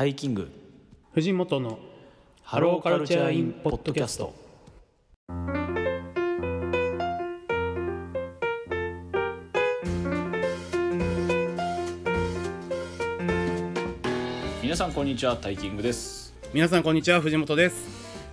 タイキング。藤本のハローカルチャーインポッドキャスト。皆さんこんにちはタイキングです。皆さんこんにちは藤本です。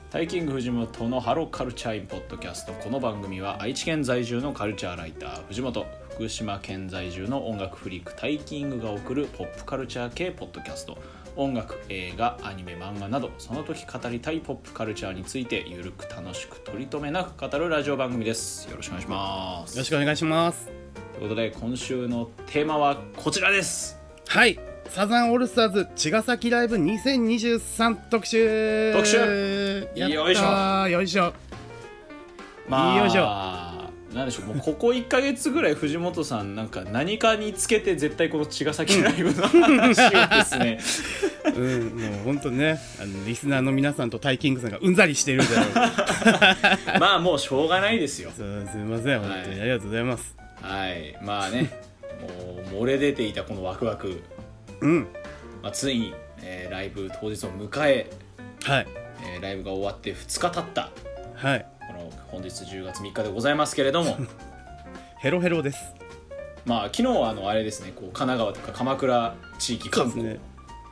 タイキング藤本のハローカルチャーインポッドキャスト。この番組は愛知県在住のカルチャーライター藤本福島県在住の音楽フリークタイキングが送るポップカルチャー系ポッドキャスト音楽映画アニメ漫画などその時語りたいポップカルチャーについてゆるく楽しく取り留めなく語るラジオ番組です。よろしくお願いします。よろしくお願いします。ということで今週のテーマはこちらです。はい。サザンオールスターズ茅ヶ崎ライブ2023特集。特集？よいしょ。よいしょ。まあよいしょなんでしょうもうここ1か月ぐらい藤本さんなんか何かにつけて絶対この茅ヶ崎ライブの話をですね、うんもう本当ねあのリスナーの皆さんとタイキングさんがうんざりしてるだろう。まあもうしょうがないですよ。すみません本当に、はいありがとうございます。はい。まあねもう漏れ出ていたこのワクワク、うん。まあ、ついに、えーライブ当日を迎えはい。えーライブが終わって2日経った。はい本日10月3日でございますけれども ヘロヘロです。まあ昨日はあのあれですねこう神奈川とか鎌倉地域観光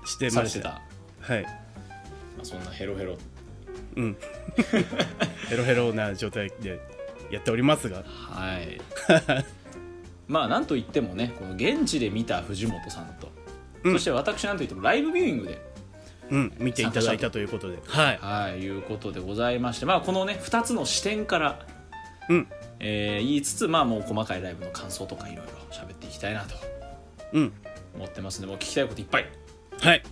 してました。はい。まあ、そんなヘロヘロ。うん。ヘロヘロな状態でやっておりますが。はい。まあなんといってもねこの現地で見た藤本さんと、うん。そして私なんといってもライブビューイングでうん見ていただいたということで。はい。はいいうことでございましてまあこのね2つの視点から、うん。えー言いつつまあもう細かいライブの感想とかいろいろ喋っていきたいなと。うん。思ってますんでもう聞きたいこといっぱい。はい。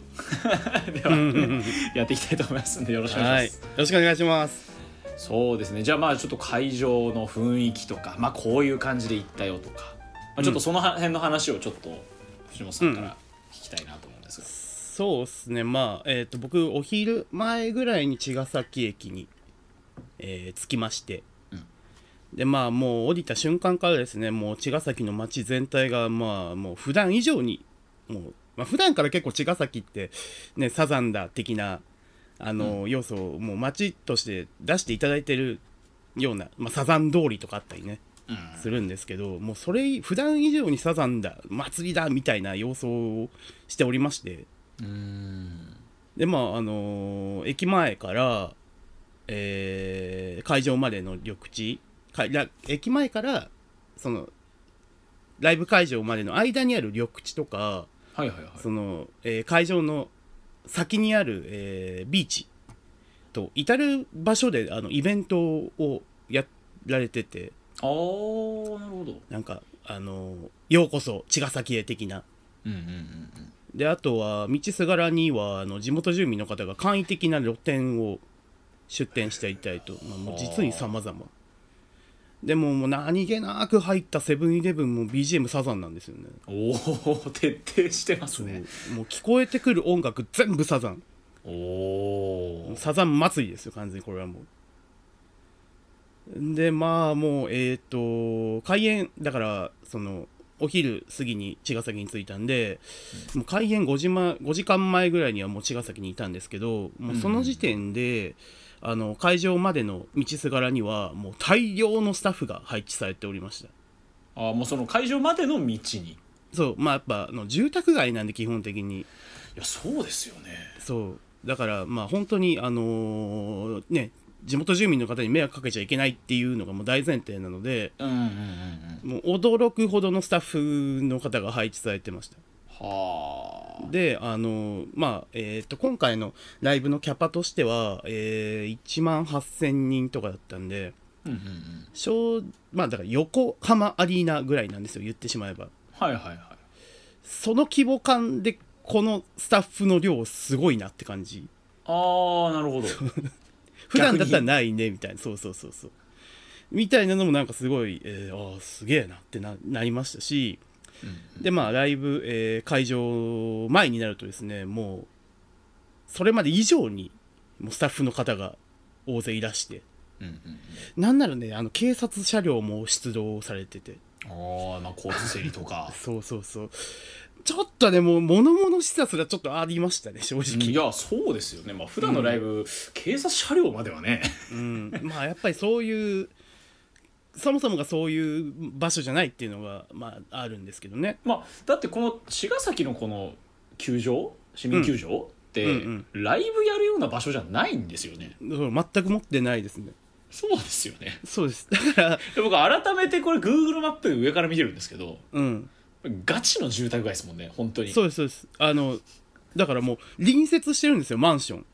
では、やっていきたいと思いますんでよろしくお願はいいします、よろしくお願いします。そうですね。じゃあまあちょっと会場の雰囲気とかまあこういう感じで行ったよとか、まあ、ちょっとその辺の話をちょっと藤本さんから聞きたいなと思うんですが、そうですね。まあえっ、と僕お昼前ぐらいに茅ヶ崎駅に、えー着きまして、うん。でまあもう降りた瞬間からですねもう茅ヶ崎の街全体がまあもう普段以上にもう、まあ、普段から結構茅ヶ崎ってねサザンだ的なあの、要素をもう街として出していただいてるような、まあ、サザン通りとかあったりねうん。するんですけどもうそれ普段以上にサザンだ祭りだみたいな様相をしておりましてでまああのー駅前から、えー会場までの緑地から駅前からそのライブ会場までの間にある緑地とかはいはいはい。その、えー会場の先にある、えービーチと至る場所であのイベントをやられててあーなるほど。なんかあのようこそ茅ヶ崎へ的な。うんうんうんうんであとは道すがらにはあの地元住民の方が簡易的な露店を出店していたりと、まあ、もう実に様々。でももう何気なく入ったセブンイレブンも BGM サザンなんですよね。おお徹底してますね。もう聞こえてくる音楽全部サザン。おおサザン祭りですよ完全にこれはもう。でまあもうえっ、と開演だからそのお昼過ぎに茅ヶ崎に着いたんで、もう開演5時,、ま、5時間前ぐらいにはもう茅ヶ崎にいたんですけどもうその時点で、あの会場までの道すがらにはもう大量のスタッフが配置されておりました。あーもうその会場までの道に？いそうまあやっぱあの住宅街なんで基本的に。やそうですよね。そう。だからまあ本当にあのーね地元住民の方に迷惑かけちゃいけないっていうのがもう大前提なのでうんうんうんうん。もう驚くほどのスタッフの方が配置されてました。はあ。であのーまあえっ、と今回のライブのキャパとしては、えー1万8000人とかだったんでうんうんうん。小まあだから横浜アリーナぐらいなんですよ言ってしまえば。はいはいはい。その規模感でこのスタッフの量すごいなって感じ。ああなるほど 普段だったらないねみたいな。そうそうそうそう。みたいなのもなんかすごい、えー、ああすげえなってななりましたし。でまあライブ、えー会場前になるとですねもうそれまで以上にもうスタッフの方が大勢いらして。うんうんうん。なんならねあの警察車両も出動されてて。ああまあ交通整理とか。そうそうそうちょっとねもう物々しさすらちょっとありましたね正直。いやそうですよね。まあ普段のライブ、警察車両まではね。うん、まあやっぱりそういうそもそもがそういう場所じゃないっていうのがまああるんですけどね。まあだってこの茅ヶ崎のこの球場市民球場って、うん。ライブやるような場所じゃないんですよね。全く持ってないですね。そうですよね。そうです。だからで僕改めてこれ Google マップで上から見てるんですけどうんガチの住宅街ですもんね本当に。そうですそうです。あのだからもう隣接してるんですよマンション。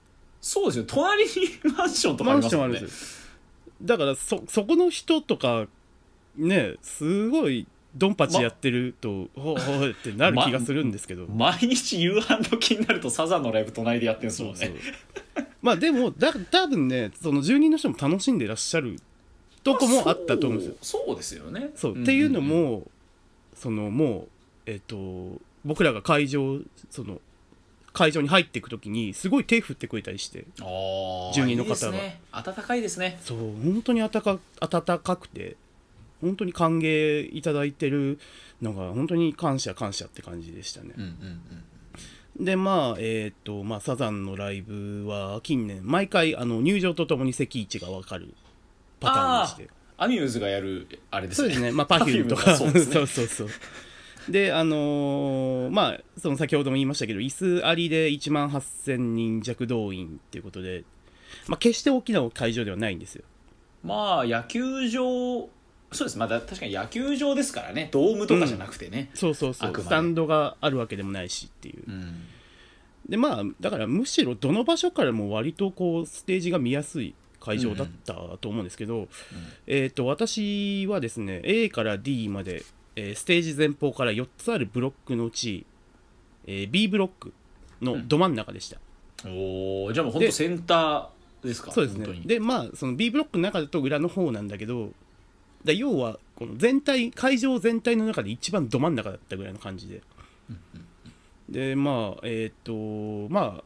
そうですよ隣にマンションとかありますもんね。ションあるんですよ。だからそそこの人とかねすごいドンパチやってると、ほうほうってなる気がするんですけど、毎日夕飯時になるとサザンのライブ隣でやってるんですもんね。まあでもだ多分ねその住人の人も楽しんでらっしゃるとこもあったと思うんですよ。そうそうですよね。そう、ん。っていうのもそのもうえっ、と僕らが会場その会場に入っていく時にすごい手振ってくれたりして住人の方が。ね暖かいですね。そう本当に暖か暖かくて本当に歓迎いただいてるのが本当に感謝感謝って感じでしたね。うんうんうんでまあえっ、とまあサザンのライブは近年毎回あの入場とともに席位置が分かるパターンでしてアミューズがやるあれですね。そうですね、まあ、パフュームと Perfume か、がそうですね。そうそうそう。で、あのーまあ、その先ほども言いましたけど、椅子ありで1万8000人弱動員っていうことで、まあ、決して大きな会場ではないんですよ。まあ野球場そうです。まあだ確かに野球場ですからね。ドームとかじゃなくてね、そうそうそう、あくまで。スタンドがあるわけでもないしっていう。うん。で、まあ、だからむしろどの場所からも割とこう、ステージが見やすい会場だったと思うんですけど、えっ、と、私はですね、A から D まで、えーステージ前方から4つあるブロックのうち、えー B ブロックのど真ん中でした。おおじゃあもう本当センターですか？そうですね。でまあその B ブロックの中だと裏の方なんだけどだ要はこの全体会場全体の中で一番ど真ん中だったぐらいの感じで。でまあえっ、とまあ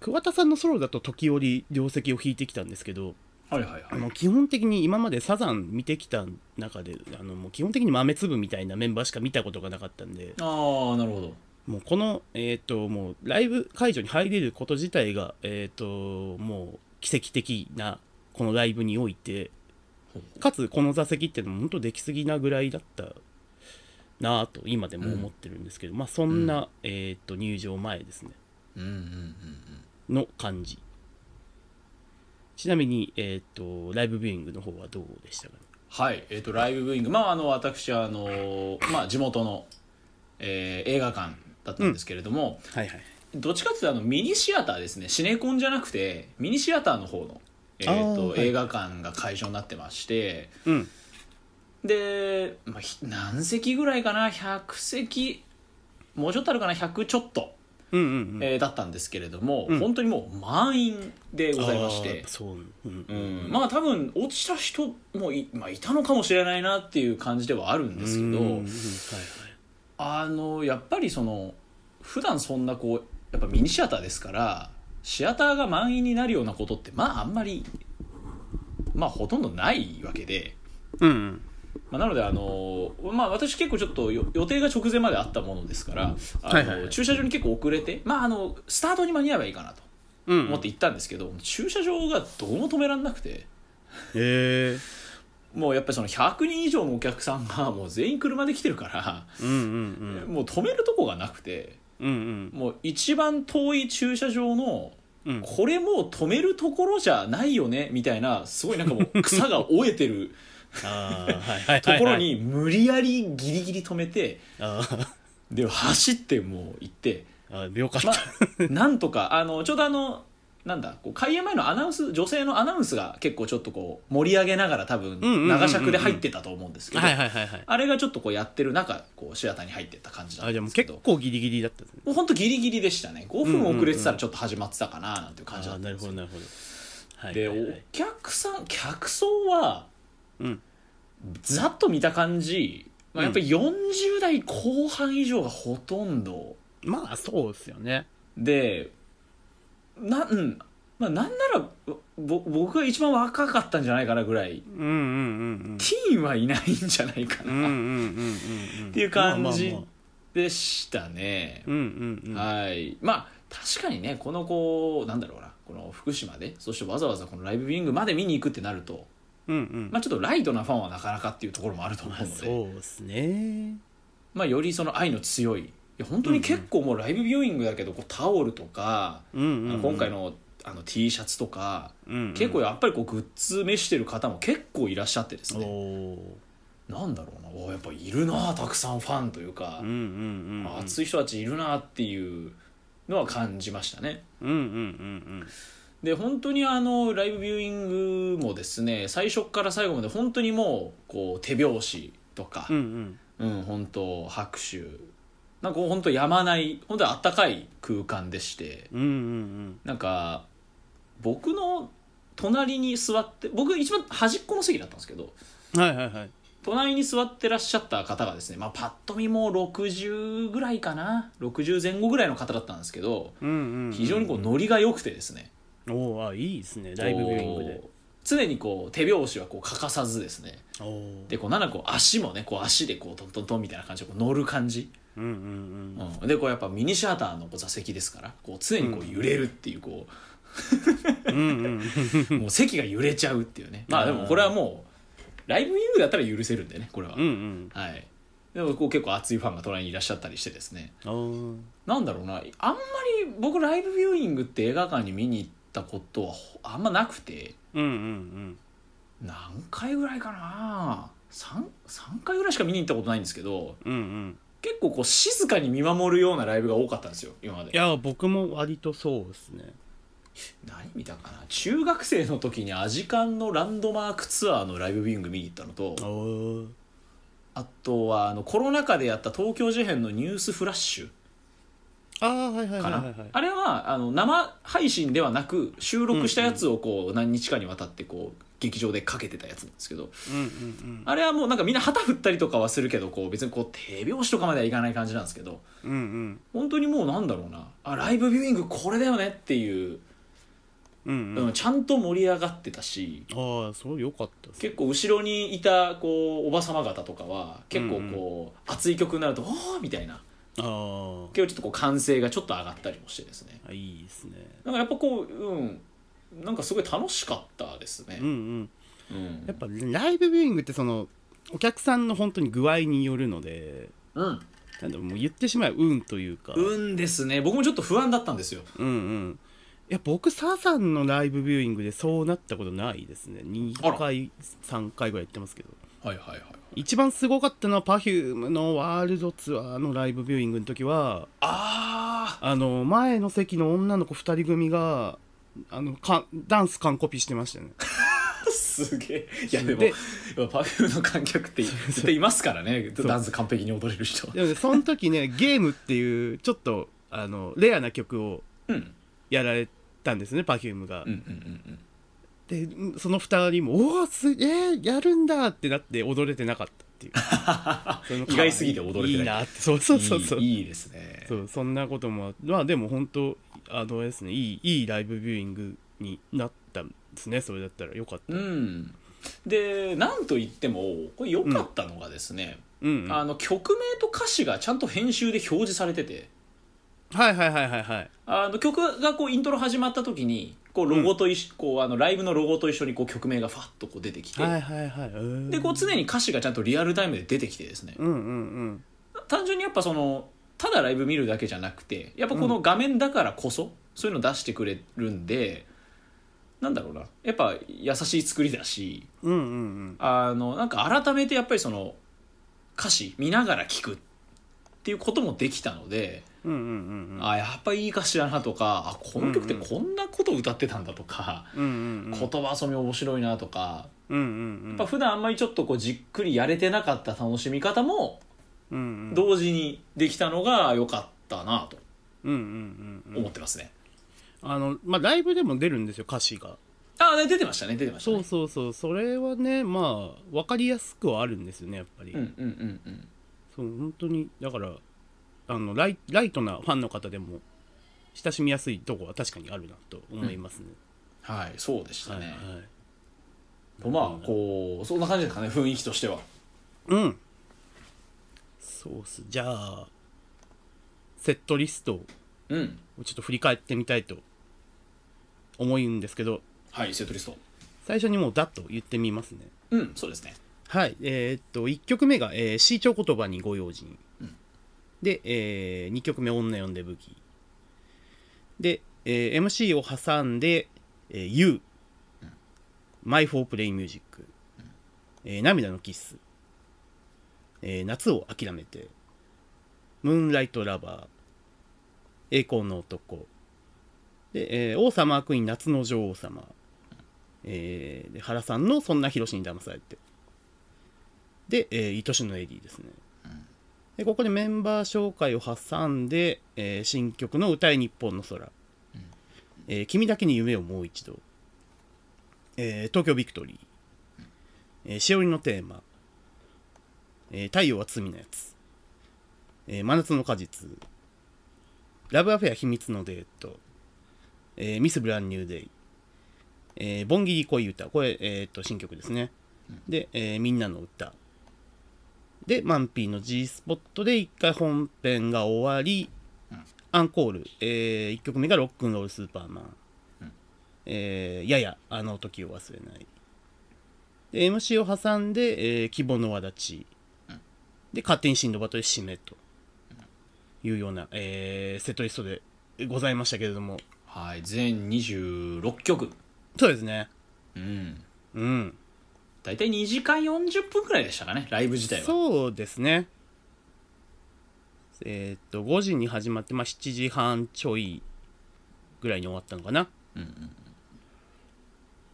桑田さんのソロだと時折両席を弾いてきたんですけどはいはいはい。あの基本的に今までサザン見てきた中であのもう基本的に豆粒みたいなメンバーしか見たことがなかったんでああなるほど。もうこの、えっともうライブ会場に入れること自体が、えっともう奇跡的なこのライブにおいてかつこの座席っていうのも本当できすぎなぐらいだったなぁと今でも思ってるんですけど、まあそんな、えっと入場前ですね。うんうんうんの感じ。ちなみに、えっとライブビューイングの方はどうでしたか？ねはいえっ、とライブブーイング。まああの私はあのまあ地元の、えー映画館だったんですけれども、はいはい。どっちかっていうとあのミニシアターですね。シネコンじゃなくてミニシアターの方の、えーあーはい。と映画館が会場になってましてうん。で、まあ、ひ何席ぐらいかな？100席。もうちょっとあるかな？100ちょっと、うんうんうん。えーだったんですけれども、うん。本当にもう満員でございましあてーそう、うん。うん、まあ多分落ちた人もい,、まあ、いたのかもしれないなっていう感じではあるんですけど、うんうん。はいはい。あのやっぱりその普段そんなこうやっぱミニシアターですからシアターが満員になるようなことってまああんまりまあほとんどないわけで、うんうんまあ、なのであの、まあ、私結構ちょっとよ予定が直前まであったものですからあの、駐車場に結構遅れて、まあ、あのスタートに間に合えばいいかなとうん。思って行ったんですけど、駐車場がどうも止められなくて。へえもうやっぱりその100人以上のお客さんがもう全員車で来てるから、うんうんうん。もう止めるとこがなくてうんもう一番遠い駐車場のうんうん。これもう止めるところじゃないよねみたいなすごいなんかもう草が生えてるところに無理やりギリギリ止めてで走ってもう行ってあーよかった、まあなんとかあのちょうどあのなんだこう開演前のアナウンス女性のアナウンスが結構ちょっとこう盛り上げながら多分長尺で入ってたと思うんですけどはいはいはいはい。あれがちょっとこうやってる中こうシアターに入ってった感じだったんですけど。結構ギリギリだった。もう本当ギリギリでしたね。5分遅れてたらちょっと始まってたかななんていう感じだったんですどなるほどはいでお客さん客層はうんざっと見た感じ、まあ、やっぱり40代後半以上がほとんど。まあそうですよね。でな,、うん。まあ、なんならぼ僕が一番若かったんじゃないかなぐらい。うんうんうんティーンはいないんじゃないかな、うんうんっていう感じでしたね、うんうんうん。はい。まあ確かにねこのこうなんだろうな。この福島でそしてわざわざこのライブビューイングまで見に行くってなると、うんうん。まあ、ちょっとライトなファンはなかなかっていうところもあると思まあうので、そうですね。まあ、よりその愛の強いいや本当に結構もうライブビューイングだけどこうタオルとか、うんうんうん。今回のあの T シャツとか、うんうん。結構やっぱりこうグッズ召してる方も結構いらっしゃってですおね。おなんだろうなおやっぱいるなたくさんファンというかうん、うんうんうん。熱い人たちいるなっていうのは感じましたね。うんうんうんで本当にあのライブビューイングもですね最初から最後まで本当にもうこう手拍子とかうんうん。うん本当拍手。なんか本当やまない本当にあったかい空間でして。うんうんうん。なんか僕の隣に座って僕一番端っこの席だったんですけどうんはいはいはい。隣に座ってらっしゃった方がですね、まあ、パッと見もう60ぐらいかな？60前後ぐらいの方だったんですけどうんうんうん。非常にこうノリが良くてですねおおあいいですね。ライブビューイングで。常にこう手拍子はこう欠かさずですね。でこうなんだこう足もねこう足でこうトントントンみたいな感じでこう乗る感じ、うんうんうんうん、でこうやっぱミニシアターのこう座席ですからこう常にこう揺れるっていうこうんうんう、もう席が揺れちゃうっていうね。まあでもこれはもうライブビューイングだったら許せるんでねこれは、うんうん。はい。でもこう結構熱いファンが隣にいらっしゃったりしてですね。なんだろうな。あんまり僕ライブビューイングって映画館に見に行ったことはほあんまなくて。うんうん何回ぐらいかな。3, 3回ぐらいしか見に行ったことないんですけど。うんうん。うん結構こう静かに見守るようなライブが多かったんですよ今まで。いや僕も割とそうですね。何見たかな。中学生の時にアジカンのランドマークツアーのライブビューイング見に行ったのと。あとはあのコロナ禍でやった東京事変のニュースフラッシュああはいはいはいはいはい。あれはあの生配信ではなく収録したやつをこう何日かにわたってこう劇場でかけてたやつなんですけどうんうんあれはもうなんかみんな旗振ったりとかはするけどこう別にこう手拍子とかまではいかない感じなんですけどうんうん。本当にもうなんだろうな。あライブビューイングこれだよねっていう、うんうん。うんちゃんと盛り上がってたしああそうよかった結構後ろにいたこうおばさま方とかは結構こう、熱い曲になると「おー!」みたいなあー。結構ちょっとこう歓声がちょっと上がったりもしてですね。あいいですね。だからやっぱこううん。なんかすごい楽しかったですね。うんうん。うん。やっぱライブビューイングってそのお客さんの本当に具合によるのでうん。なんだろうもう言ってしまえば運というか。運ですね。僕もちょっと不安だったんですよ。うんうん。いや僕サザンのライブビューイングでそうなったことないですね。あら。2回3回ぐらい行ってますけど。はいはいはい一番すごかったのは Perfume のワールドツアーのライブビューイングの時はああの前の席の女の子2人組があのかダンス完コピしてましたね。あ すげえ。いやでもでパフュームの観客って絶対いますからね。ダンス完璧に踊れる人。でもねその時ねゲームっていうちょっとあのレアな曲をうん。やられたんですね Perfume が、うんうんうんうんでその2人も「おおすげえやるんだ!」ってなって踊れてなかったっていう。その意外すぎて踊れてない。いいなって。そうそうそうそう。いいですね。そうそんなこともまあでも本当あのですねいいいいライブビューイングになったんですね。それだったらよかった。うん。でなんといってもこれ良かったのがですね、うん、うん、あの曲名と歌詞がちゃんと編集で表示されててはいはいはいはいはい。あの曲がこうイントロ始まった時にこうロゴと一緒、こうあのライブのロゴと一緒にこう曲名がファッとこう出てきて、はいはいはい。うん。でこう常に歌詞がちゃんとリアルタイムで出てきてですね。うんうんうん。単純にやっぱそのただライブ見るだけじゃなくてやっぱこの画面だからこそ、そういうの出してくれるんでなんだろうな。やっぱ優しい作りだしうんうんうん。あのなんか改めてやっぱりその歌詞見ながら聞くっていうこともできたので、うんうんうんうん。あやっぱいい歌詞だなとかあこの曲ってこんなこと歌ってたんだとか、うんうんうん。言葉遊び面白いなとか、うんうんうん。やっぱ普段あんまりちょっとこうじっくりやれてなかった楽しみ方も同時にできたのが良かったなと。うんうんうんうん思ってますね。あのまあライブでも出るんですよ歌詞が。あ出てましたね出てましたね。そうそうそう。それはねまあ分かりやすくはあるんですよねやっぱり、うんうんうんうん。そう本当にだからあのライライトなファンの方でも親しみやすいとこは確かにあるなと思いますね、はいそうでしたね、はいはい。とまあこうそんな感じですかね雰囲気としては。うん。そうっす。じゃあセットリストをうん。ちょっと振り返ってみたいと思うんですけど。はいセットリスト。最初にもうダッと言ってみますね。うんそうですね。はいえーっと1曲目が「えー、C 調言葉にご用心」うんで、え2曲目「女呼んで武器」で、えー MC を挟んで「えー You」My for Play Music」えー涙のキッス」えー夏を諦めて」「ムーンライトラバー」「栄光の男」で、えー王様クイーン夏の女王様」えーで原さんの「そんな広しに騙されて」で、えー、愛しのエディですね、でここでメンバー紹介を挟んで、えー新曲の「歌い日本の空」えー君だけに夢をもう一度」えー東京ビクトリー」えーしおりのテーマ」えー太陽は罪のやつ」えー真夏の果実」「ラブアフェア秘密のデート」えーミス・ブランニューデイ」えー、ボンギリ恋歌。これ、えー、と新曲ですね、で、えーみんなの歌でマンピーの G スポットで一回本編が終わり、アンコール、え1曲目がロックンロールスーパーマン、えーややあの時を忘れない。で MC を挟んで、えー希望の輪立ち、で勝手にシンドバトで締めと。いうような、えーセットリストでございましたけれども。はい全26曲。そうですね。うん。うん大体2時間40分くらいでしたかねライブ自体は。そうですね。えーっと5時に始まって、まあ、7時半ちょいぐらいに終わったのかな。うんうん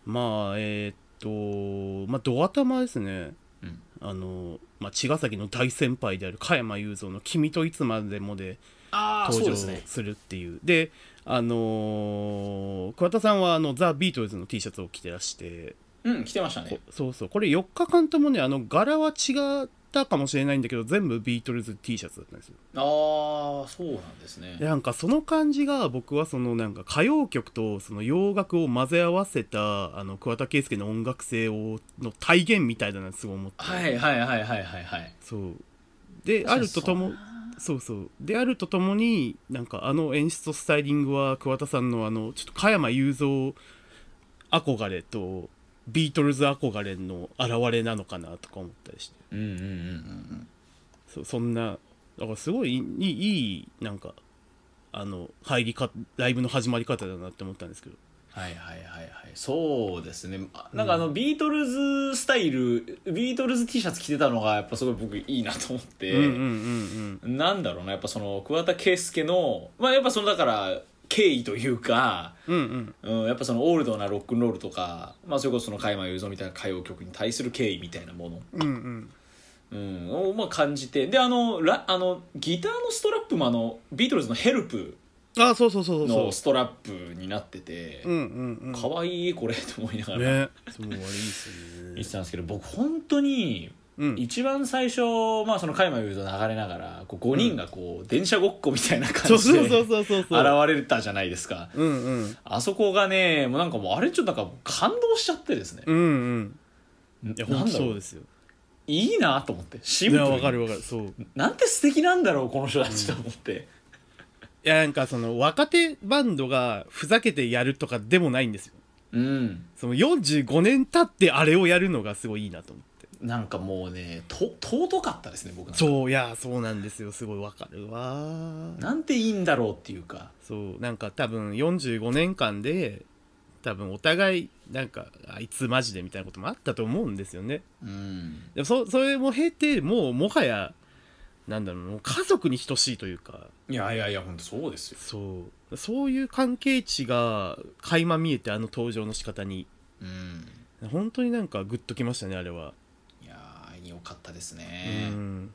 まあえーっとまあド頭ですね。うん。あの、まあ、茅ヶ崎の大先輩である加山雄三の「君といつまでも」で登場でするっていう。であのー桑田さんはあのザ・ビートルズの T シャツを着てらしてうん来てましたね。こそうそう。これ4日間ともねあの柄は違ったかもしれないんだけど全部ビートルズ T シャツだったんですよ。ああそうなんですね。でなんかその感じが僕はそのなんか歌謡曲とその洋楽を混ぜ合わせたあの桑田佳祐の音楽性をの体現みたいだなすごい思って、はいはいはいはいはい。はいそう。であるとともそうそう。であるとともになんかあの演出とスタイリングは桑田さんのあのちょっと加山雄三憧れとビートルズ憧れの表れなのかなとか思ったりして。うんうんうんうんそうそんなだからすごいいいいいなんかあの入りかライブの始まり方だなって思ったんですけど。はいはいはいはい。そうですね。あなんかあのビートルズスタイルビートルズ T シャツ着てたのがやっぱすごい僕いいなと思って、うんうんうんうん。なんだろうな。やっぱその桑田佳祐のまあやっぱそのだから敬意というか、うんうん。うん、やっぱそのオールドなロックンロールとか、まあ、それこそその加山雄三みたいな歌謡曲に対する敬意みたいなもの、うんうん。うん、をまあ感じて。であのラあのギターのストラップもあのビートルズの「ヘルプあそうそうそうそうのストラップになっててうんうんうん。可愛いこれと思いながらね。そう悪いですよね言ってたんですけど僕本当にうん。一番最初、まあ、その加山雄三流れながらこう5人がこう、電車ごっこみたいなそう感じでそうそうそうそう現れたじゃないですか。うんうん。あそこがねもうなんかもうあれちょっとなんか感動しちゃってですね、うんうん。いや本当そうですよ。いいなと思って。シンプルに。いやわかるわかる。そう。いなんて素敵なんだろうこの人たちと思って、やなんかその若手バンドがふざけてやるとかでもないんですよ。うん。その45年経ってあれをやるのがすごいいいなと思ってなんかもうねと尊かったですね僕そういやそうなんですよ。すごいわかるわ。なんていいんだろうっていうか。そうなんか多分45年間で多分お互いなんかあいつマジでみたいなこともあったと思うんですよね。うん。でもそそれも経てもうもはやなんだろうもう家族に等しいというか。いやいやいや本当そうですよ。そう。そういう関係値が垣間見えてあの登場の仕方に。うん。本当になんかグッときましたねあれは、いやーよかったですうね、ん、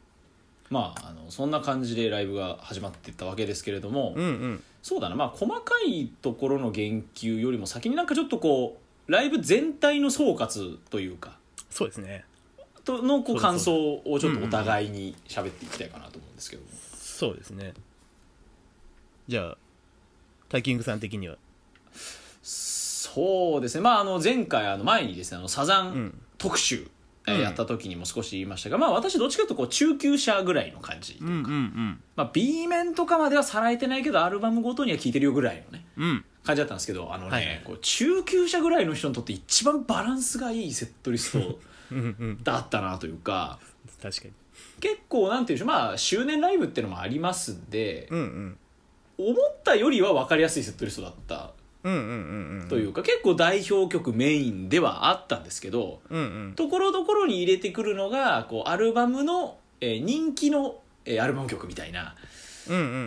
まああのそんな感じでライブが始まっていったわけですけれども、うんうん。そうだな。まあ細かいところの言及よりも先になんかちょっとこうライブ全体の総括というかそうですね。とのこう感想をちょっとお互いに喋っていきたいかなと思うんですけども、そうですね。じゃあタイキングさん的には？そそうですね。まああの前回あの前にですねあのサザンん。特集、やった時にも少し言いましたが、まあ私どっちかというとこう中級者ぐらいの感じ、うんうんまあ B 面とかまではさらえてないけどアルバムごとには聴いてるよぐらいのね感じだったんですけどあのね、はいはい。こう中級者ぐらいの人にとって一番バランスがいいセットリスト だったなというか確かに。結構なんていうんでしょう。まあ周年ライブっていうのもありますんで、うんうん。思ったよりは分かりやすいセットリストだったというか、結構代表曲メインではあったんですけどうんうん。ところどころに入れてくるのがこうアルバムの、えー人気の、えーアルバム曲みたいな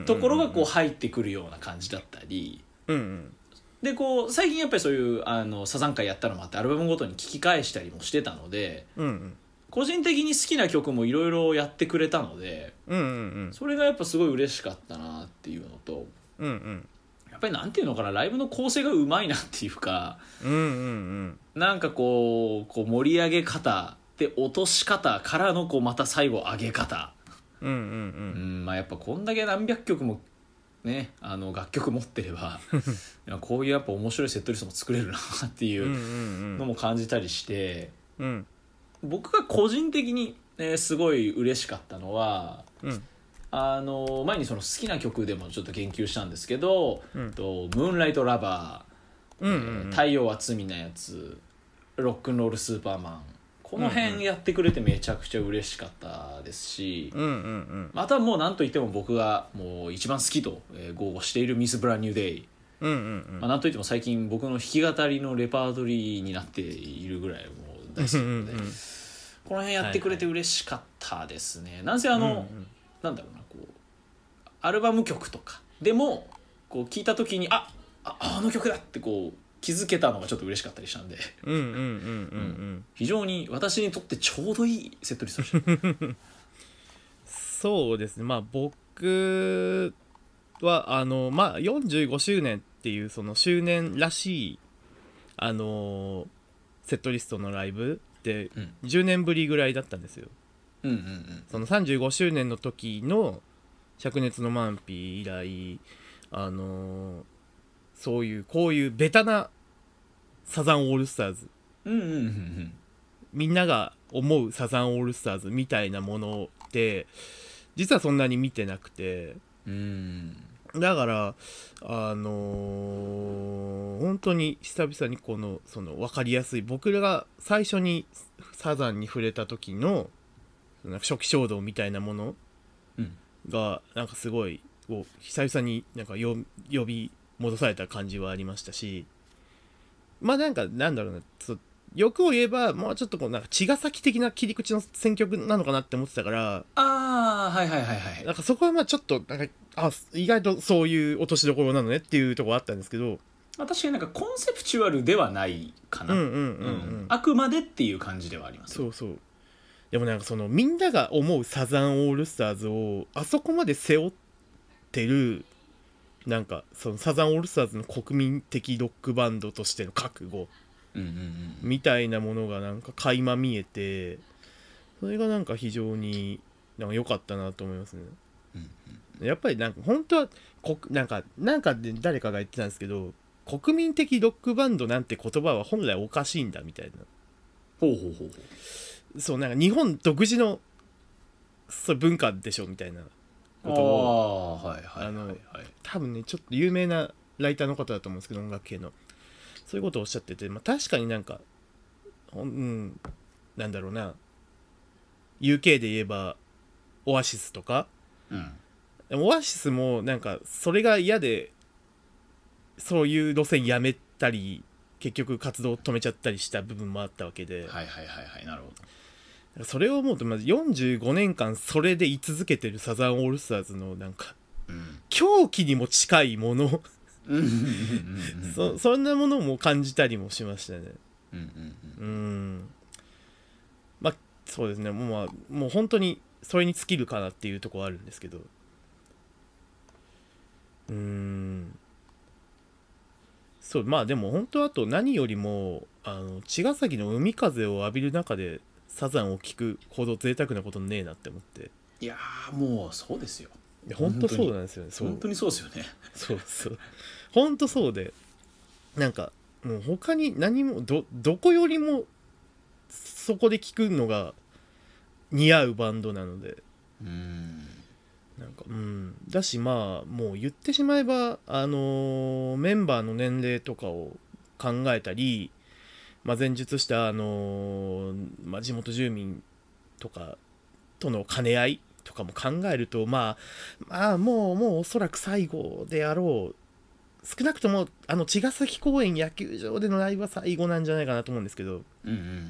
ところがこう入ってくるような感じだったり。うんうん。でこう最近やっぱりそういうあのサザン会やったのもあってアルバムごとに聞き返したりもしてたのでうんうん。個人的に好きな曲もいろいろやってくれたのでうんうんうん。それがやっぱすごい嬉しかったなっていうのとうんうんぱりなんていうのかなライブの構成がうまいなっていうかうんうんなんかこうこう盛り上げ方で落とし方からのこうまた最後上げ方。うんうんうん。まあやっぱこんだけ何百曲もねあの楽曲持ってれば こういうやっぱ面白いセットリストも作れるなっていうんうんううん。のも感じたりしてうん。僕が個人的に、ね、すごい嬉しかったのはうんあの前にその好きな曲でもちょっと言及したんですけど「うん。とムーンライトラバー」うんうん。うん太陽は罪なやつ」「ロックンロールスーパーマン」この辺やってくれてめちゃくちゃ嬉しかったですし、うんうんうん。またもう何といっても僕がもう一番好きとえー豪語している「ミス・ブランニュー・デイ」うんうん。まあ、なんといっても最近僕の弾き語りのレパートリーになっているぐらいもう大好きなので、この辺やってくれて嬉しかったですね、なんせあの、なんだろうなこうアルバム曲とかでもこう聞いた時にあああの曲だってこう気づけたのがちょっと嬉しかったりしたんで。うんうんうんうんうん非常に私にとってちょうどいいセットリストでしたそうですね。まあ僕はあのまあ45周年っていうその周年らしいあのセットリストのライブってうん。10年ぶりぐらいだったんですよ。うんうんうんその35周年の時の灼熱のマンピー以来あのそういうこういうベタなサザンオールスターズ。うんうんうんうん。みんなが思うサザンオールスターズみたいなものって実はそんなに見てなくて。うん。だからあのー本当に久々にこのその分かりやすい僕らが最初にサザンに触れた時のなんか初期衝動みたいなものうん。がなんかすごいこう久々になんかよ呼び戻された感じはありましたしまあなんかなんだろうな欲を言えばもうちょっとこうなんか茅ヶ崎的な切り口の選曲なのかなって思ってたからああはいはいはいはい。なんかそこはまあちょっとなんかあ意外とそういう落としどころなのねっていうところあったんですけどまあ、確かになんかコンセプチュアルではないかな、うんうんうんうん、うん。あくまでっていう感じではあります。そうそうでもなんかそのみんなが思うサザンオールスターズをあそこまで背負ってるなんかそのサザンオールスターズの国民的ロックバンドとしての覚悟みたいなものがなんか垣間見えてそれがなんか非常に良かったなと思いますね。やっぱりなんか本当はこなんかなんかで誰かが言ってたんですけど国民的ロックバンドなんて言葉は本来おかしいんだみたいな。ほうほうほうほうそうなんか日本独自のそう文化でしょみたいなことをはいはい多分ねちょっと有名なライターの方だと思うんですけど音楽系の。そういうことをおっしゃってて、まあ、確かになんかほんうんなんだろうな。UK で言えばオアシスとか。うん。オアシスもなんかそれが嫌でそういう路線やめたり結局活動を止めちゃったりした部分もあったわけで、はいはいはいはいなるほどそれを思うとまず45年間それで居続けてるサザンオールスターズのなんかうん。狂気にも近いもの。そそんなものも感じたりもしましたね。うん。うん。うん。まあそうですね。もう,、まあ、もう本当にそれに尽きるかなっていうところはあるんですけど。うん。そうまあでも本当あと何よりもあの茅ヶ崎の海風を浴びる中でサザンを聴くほど贅沢なことねえなって思って。いやーもうそうですよ。いや本当そうなんですよね。本当にそうですよね。そうそう。本当そうでなんかもう他に何もどどこよりもそこで聴くのが似合うバンドなので。うん。なんかうん。だしまあもう言ってしまえばあのーメンバーの年齢とかを考えたり、まあ、前述したあのーまあ、地元住民とかとの兼ね合いとかも考えるとまあまあもうもうおそらく最後であろう少なくともあの茅ヶ崎公園野球場でのライブは最後なんじゃないかなと思うんですけど。うんうん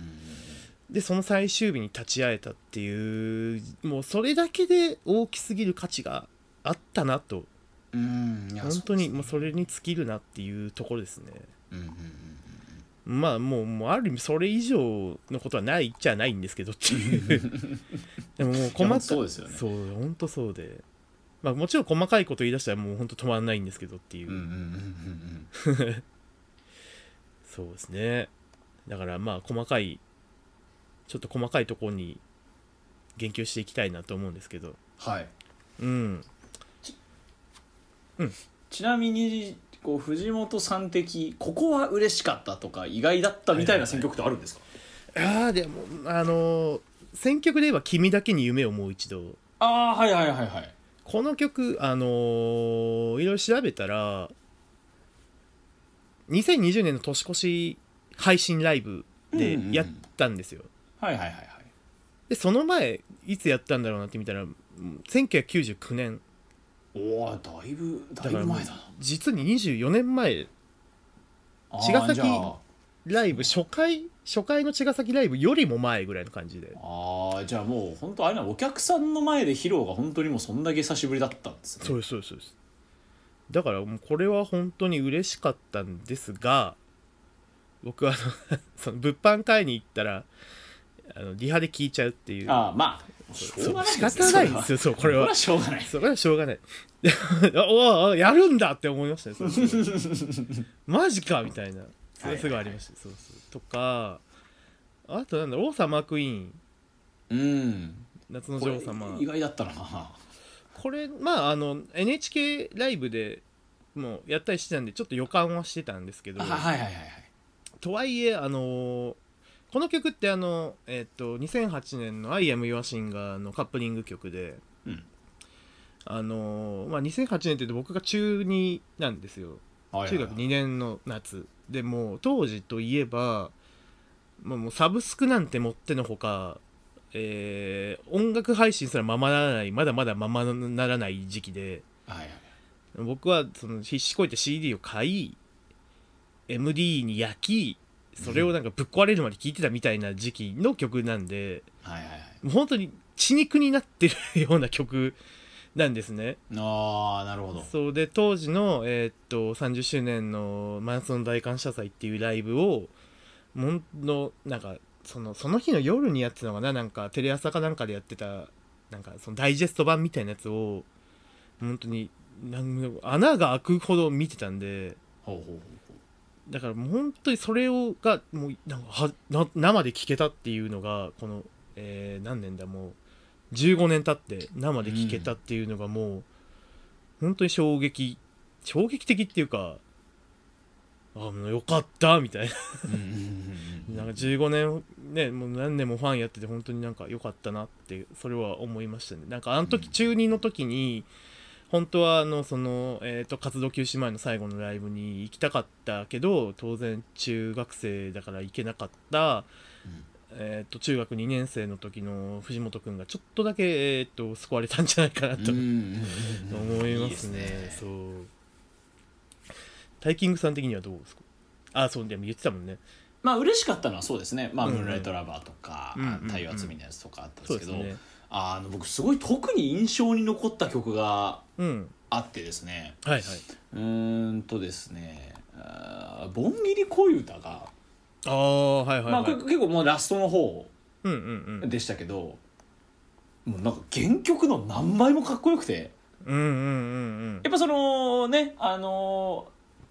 でその最終日に立ち会えたっていうもうそれだけで大きすぎる価値があったなと。うん本当にもうそれに尽きるなっていうところですね。うんうんうんまあもうもうある意味それ以上のことはないっちゃないんですけどっていう。でももう細かいそうですよね。そう本当そうで。まあもちろん細かいこと言い出したらもう本当止まらないんですけどっていう、うんうんうんうんうん。そうですね。だからまあ細かいちょっと細かいところに言及していきたいなと思うんですけど。はい。うん。ちなみにこう藤本さん的ここは嬉しかったとか意外だったみたいな選曲ってあるんですか、ああでもあのー選曲で言えば「君だけに夢をもう一度。ああはいはいはいはい」この曲あのーいろいろ調べたら2020年の年越し配信ライブでうんうんうん。やったんですよ、はいはいはいはい。でその前いつやったんだろうなって見たらうん1999年おおだいぶだいぶ前だな。実に24年前。茅ヶ崎ライブ初回初回の茅ヶ崎ライブよりも前ぐらいの感じで。あーじゃあもう本当あれなお客さんの前で披露が本当にもうそんだけ久しぶりだったんですね。そうですそうですそうです。だからもうこれは本当に嬉しかったんですが僕は その物販買いに行ったらあのリハで聞いちゃうっていう。ああまあしょう仕方ないんですよそうこれは。しょうがない。それはしょうがない。でおおやるんだって思いましたね マジかみたいな。それすごいありました、そうそう。とかあとなんだろう王様クイーン。うん。夏の女王様。意外だったな。これまああの NHK ライブでもうやったりしてたんでちょっと予感はしてたんですけど。あはいはいはいはい。とはいえあのこの曲ってあのえっ、と2008年の「I am your singer」のカップリング曲で、うん。あのまあ、2008年って言うと僕が中2なんですよ。中学2年の夏。でもう当時といえばもうもうサブスクなんてもってのほか、えー音楽配信すらままならないまだまだままならない時期ではいはい僕はその必死こいて CD を買い MD に焼きそれをなんかぶっ壊れるまで聴いてたみたいな時期の曲なんではいはいはい。もう本当に血肉になってるような曲なんですね。ああなるほど。そうで当時の、えーっと30周年の「真夏の大感謝祭」っていうライブをもんのなんかそのその日の夜にやってたのかな？なんかテレ朝かなんかでやってたなんかそのダイジェスト版みたいなやつを本当になん穴が開くほど見てたんでほうほうほう。ほだからもう本当にそれをがもうなんかはな生で聴けたっていうのがこの、えー何年だもう15年経って生で聴けたっていうのがもう、本当に衝撃衝撃的っていうかあもうよかったみたいな。ううんうんうんうん。なんか15年ねもう何年もファンやってて本当になんか良かったなってそれは思いましたね。なんかあの時うん。中2の時に本当はあのその、えー、と活動休止前の最後のライブに行きたかったけど当然中学生だから行けなかった、うん。えー、と中学2年生の時の藤本君がちょっとだけ、えー、と救われたんじゃないかなとうんうんうんうん思いますね,、そう。タイキングさん的にはどうですか？あそうでも言ってたもんね。まあ嬉しかったのはそうですね「まあうんうん。ムーンライトラバー」とかうんうんうん「太陽厚み」のやつとかあったんですけど。そうですねあの僕すごい特に印象に残った曲がうん。あってですね。はいはい。うーんとですねあー「盆ギリ恋歌が」ああはいはいはい、まあこれ結構もうラストの方うんうんうん。でしたけどもうなんか原曲の何倍もかっこよくて。うんうんうんうん。やっぱそのねあの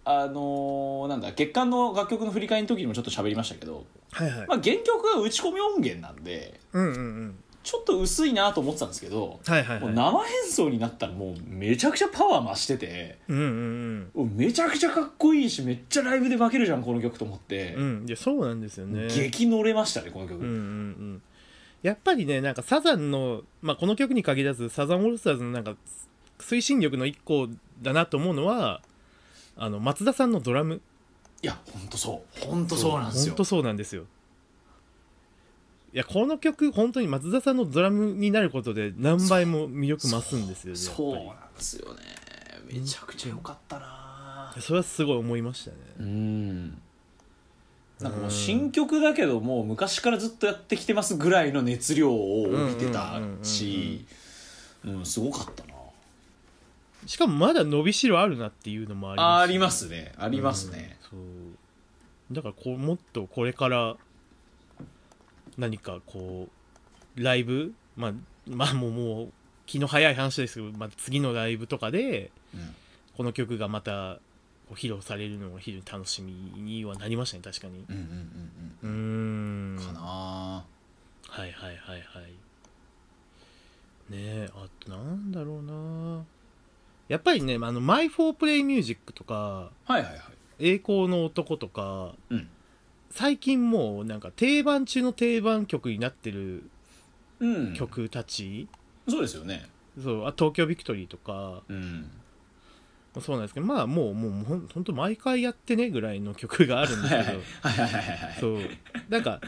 あのなんだ月間の楽曲の振り返りの時にもちょっと喋りましたけど、はいはい。まあ、原曲が打ち込み音源なんでうんうんうんちょっと薄いなと思ってたんですけど、はいはいはい。もう生演奏になったらもうめちゃくちゃパワー増しててうんうんおめちゃくちゃかっこいいしめっちゃライブで化けるじゃんこの曲と思って。うん、うんいやそうなんですよね。激乗れましたねこの曲、うんうんうん。やっぱりねなんかサザンの、まあ、この曲に限らずサザンオールスターズのなんか推進力の一個だなと思うのはあの松田さんのドラム。いやほんとそう。ほんとそうなんですよ。本当そうなんですよいやこの曲本当に松田さんのドラムになることで何倍も魅力増すんですよねそうなんですよね。めちゃくちゃ良かったな。ぱりそれはすごい思いましたね。うん。なんかもう新曲だけどもう昔からずっとやってきてますぐらいの熱量を帯びてたしうんすごかったな。しかもまだ伸びしろあるなっていうのもありますありますね。ありますね、そう。だからこうもっとこれから何かこうライブ？まあまあもうもう気の早い話ですけど、まあ、次のライブとかでうん。この曲がまた披露されるのが非常に楽しみにはなりましたね確かに。うんうんうーんうん。うん。かな。はいはいはいはい。ねえあとなんだろうな。やっぱりねあの「マイ・フォー・プレイ・ミュージック」とかはいはいはい「栄光の男」とかうん最近もうなんか定番中の定番曲になってるうん。曲たち、そうですよね。そうあ東京 VICTORY とか。うん。もそうなんですけどまあもうもうほんほんと毎回やってねぐらいの曲があるんですけど。はいはいはいはいはい。そう。なんか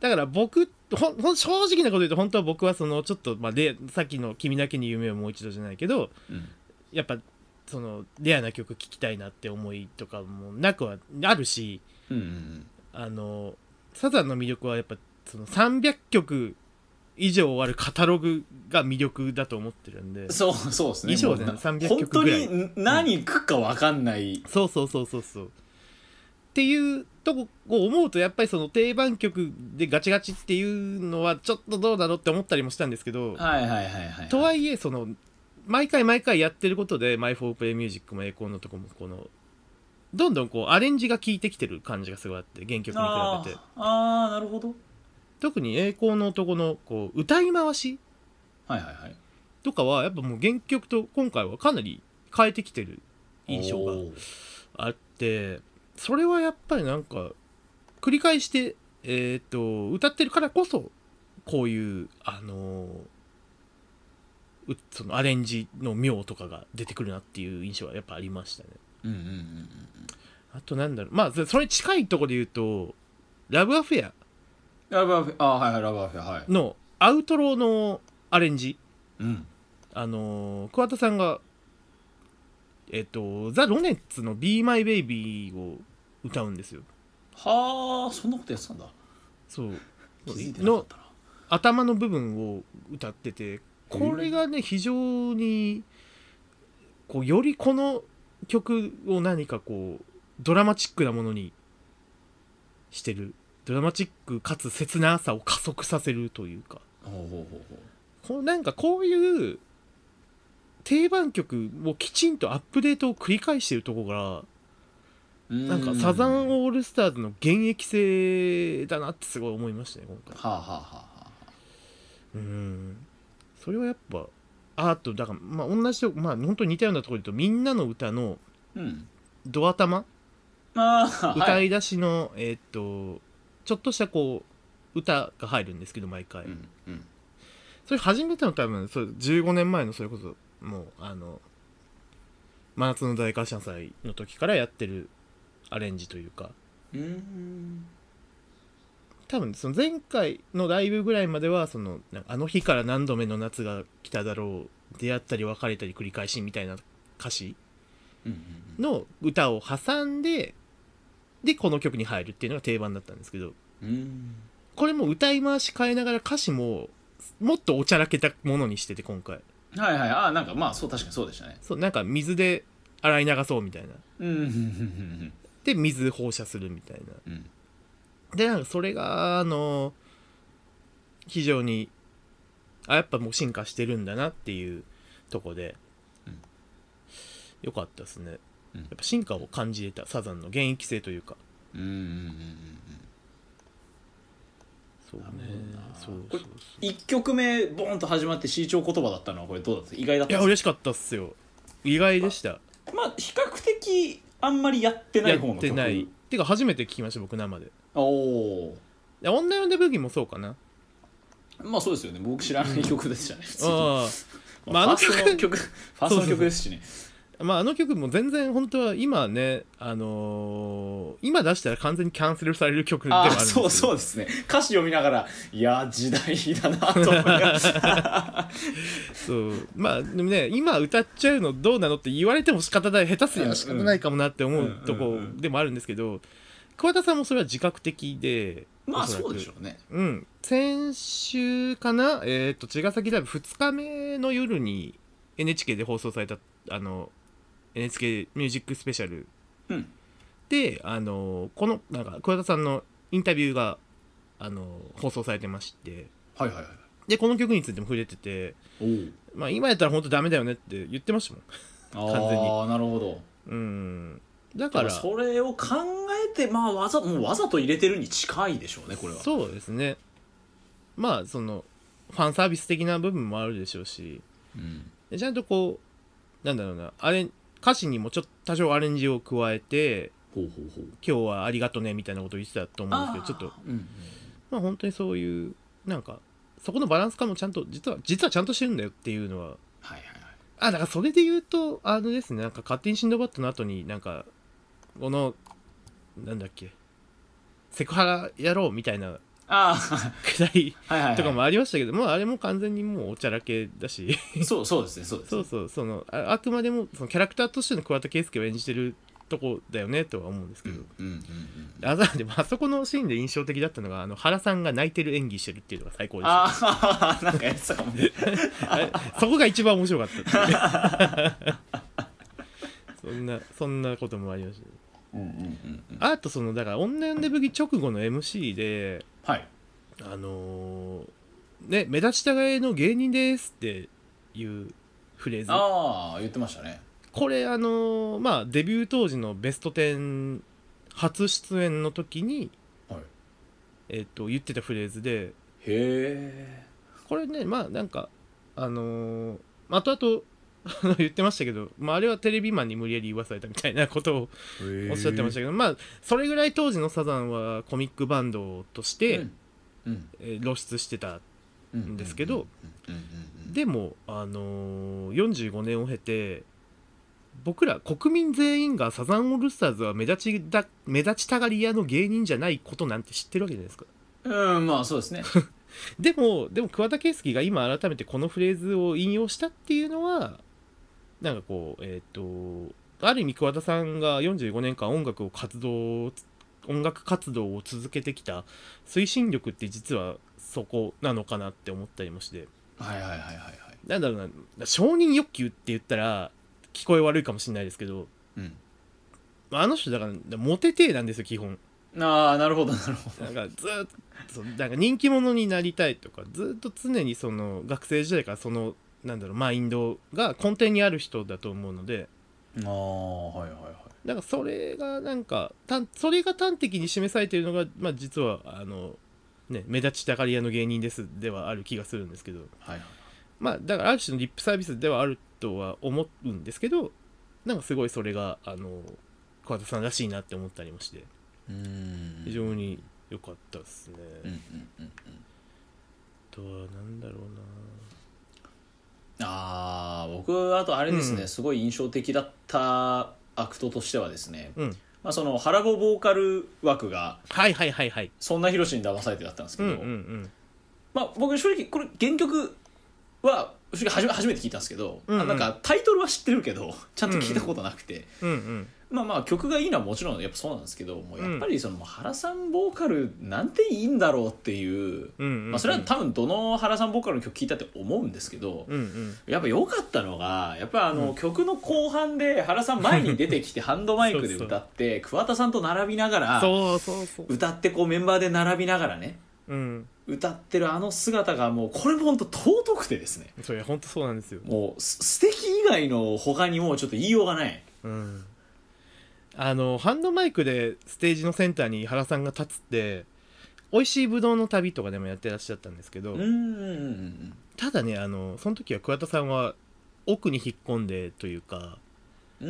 だから僕ほんほん正直なこと言うと本当は僕はそのちょっと、まあ、レさっきの「君だけに夢をもう一度」じゃないけどうん。やっぱそのレアな曲聴きたいなって思いとかもなくはあるしうんうんあのサザンの魅力はやっぱその300曲以上あるカタログが魅力だと思ってるんで。そうそうですね。以上でもうな300本当曲ぐらい。に何食くか分かんない、そうそうそうそうそう。っていうとこを思うとやっぱりその定番曲でガチガチっていうのはちょっとどうだろうって思ったりもしたんですけど、はいはいはいはいとはいえその毎回毎回やってることで「マイ・フォー・プレイ・ミュージック」も栄光の男もこのどんどんこうアレンジが効いてきてる感じがすごいあって原曲にあ比べて。ー。あーなるほど。特に栄光の男のこう歌い回し？はいはいはい。とかはやっぱもう原曲と今回はかなり変えてきてる印象があってそれはやっぱりなんか繰り返してえっ、と歌ってるからこそこういうあのーうそのアレンジの妙とかが出てくるなっていう印象はやっぱありましたねうんうんうんうんあとなんだろう。まあそそれ近いところで言うとラブアフェア。ラブアフェあーはいはいラブアフェはい。のアウトロのアレンジ。うん。あのー桑田さんがえっ、とザ・ロネッツの「Be My Baby」を歌うんですよ。はあそんなことやってたんだ。そう。気づいてなかのったな。頭の部分を歌っててこれがね非常にこうよりこの曲を何かこうドラマチックなものにしてるドラマチックかつ切なさを加速させるというか。ほうほうほうほう。こうなんかこういう定番曲をきちんとアップデートを繰り返してるところがなんかサザンオールスターズの現役性だなってすごい思いましたね今回。はあはあはあはあ。うん。それはやっぱあとだからまあ同じとまあ本当に似たようなところで言うとみんなの歌のうん。ドア玉？ああい。歌い出しの、えーっとちょっとしたこう歌が入るんですけど毎回、うんうん。それ始めたの多分そう15年前のそれこそもうあの真夏の大感謝祭の時からやってるアレンジというか。うん多分その前回のライブぐらいまではそのあの日から何度目の夏が来ただろう出会ったり別れたり繰り返しみたいな歌詞うんの歌を挟んででこの曲に入るっていうのが定番だったんですけどこれも歌い回し変えながら歌詞ももっとおちゃらけたものにしてて今回。はいはい。ああなんかまあそう確かにそうでしたね。そうなんか水で洗い流そうみたいな。で水放射するみたいな。うんうんでなんかそれがあの非常にあやっぱもう進化してるんだなっていうとこで、うん。よかったですね、うん。やっぱ進化を感じれた。サザンの現役性というか。うんうんうんうんそうね。そそう1曲目ボーンと始まって C 調言葉だったのはこれどうだった？意外だったいや嬉しかったっすよ。意外でした。かまあ比較的あんまりやってないや方の曲。ってないてか初めて聞きました僕生で。おお女呼んでブギもそうかな。ーまあそうですよね。僕知らない曲でしたね普通に。ああまああのファーストの曲 ファーストの曲ですしねまああの曲も全然本当は今ねあのー今出したら完全にキャンセルされる曲ではああるんですそうそうですね。歌詞読みながらいやー時代だなと思いながらそう。まあでもね今歌っちゃうのどうなのって言われても仕方ない下手すりゃ仕方ないかもなって思うとこでもあるんですけど桑田さんもそれは自覚的でまあおそうでしょうね。うん。先週かな？えっ、と茅ヶ崎ライブ2日目の夜に NHK で放送されたあの NHK ミュージックスペシャルうん。であのこのなんか桑田さんのインタビューがあの放送されてまして。はいはいはい。でこの曲についても触れてて、まあ、今やったら本当ダメだよねって言ってましたもん。あ完全に。あなるほど。うん。だだからそれを考えてまあわざもうわざと入れてるに近いでしょうねこれは。そうですね。まあそのファンサービス的な部分もあるでしょうし。うん。でちゃんとこうなんだろうなあれ歌詞にもちょっと多少アレンジを加えてほうほうほう。今日はありがとねみたいなことを言ってたと思うんですけどちょっと。うんまあ本当にそういうなんかそこのバランス感もちゃんと実は実はちゃんとしてるんだよっていうのは。はいはいはい。あだからそれで言うとあのですねなんか勝手にシンドバッドの後になんかこのなんだっけセクハラやろうみたいなあくだりあはいはい、はい、とかもありましたけど、もうあれも完全にもうおちゃらけだし。そうそうですねそうですそうそうそのああくまでもそのキャラクターとしての桑田佳祐を演じてるとこだよねとは思うんですけど、うんうんうんあざでもあそこのシーンで印象的だったのがあの原さんが泣いてる演技してるっていうのが最高でした。ああなんかやってたかも そこが一番面白かった そんなそんなこともありました。ねうんうんうんうん。あとそのだから女呼んで武器直後の MC ではい。あのーね目立ちたがりの芸人ですっていうフレーズ。ああ言ってましたね。これあのーまあデビュー当時のベスト10初出演の時に、はい。えっと言ってたフレーズで。へえこれねまあなんかあのー後々あの言ってましたけど、まあ、あれはテレビマンに無理やり言わされたみたいなことをおっしゃってましたけど、まあそれぐらい当時のサザンはコミックバンドとして、えー露出してたうんんですけどでも、あのー45年を経て僕ら国民全員がサザンオールスターズは目立ちだ目立ちたがり屋の芸人じゃないことなんて知ってるわけじゃないですか。うんまあそうですね。でもでも桑田佳祐が今改めてこのフレーズを引用したっていうのはなんかこうえっ、とある意味桑田さんが45年間音楽を活動音楽活動を続けてきた推進力って実はそこなのかなって思ったりもして。はいはいはいはいはい。なんだろうな承認欲求って言ったら聞こえ悪いかもしれないですけどうん。あの人だからモテてえなんですよ基本。ああなるほどなるほど。なんかずーっとなんか人気者になりたいとかずっと常にその学生時代からそのなんだろうマインドが根底にある人だと思うので。ああはいはいはい。だからそれがなんかたんそれが端的に示されているのが、まあ、実はあの、ね、目立ちたがり屋の芸人ですではある気がするんですけど。はいはいまあだからある種のリップサービスではあるとは思うんですけどなんかすごいそれがあの桑田さんらしいなって思ったりもして。うん。非常に良かったですね、うんうんうんうん。あとはなんだろうなああ僕あとあれですね、うん。すごい印象的だったアクトとしてはですね、うん。まあ、その原由子ボーカル枠がはいはいはいはい。そんなヒロシに騙されてだったんですけど、うんうんうん。まあ、僕正直これ原曲は正直初め初めて聞いたんですけど、うんうん。あなんかタイトルは知ってるけどちゃんと聞いたことなくて、うんうんまあまあ曲がいいのはもちろんやっぱそうなんですけどもうやっぱりその原さんボーカルなんていいんだろうっていう、まあ、それは多分どの原さんボーカルの曲聞いたって思うんですけど、うんうん。やっぱ良かったのがやっぱあの、うん。曲の後半で原さん前に出てきてハンドマイクで歌って 桑田さんと並びながらそうそうそう。歌ってこうメンバーで並びながらねうん。歌ってるあの姿がもうこれも本当尊くてですね。それ本当そうなんですよ。もうす素敵以外の他にもうちょっと言いようがない。うんあのハンドマイクでステージのセンターに原さんが立つって美味しいぶどうの旅とかでもやってらっしゃったんですけど、ただねあのその時は桑田さんは奥に引っ込んでというかこ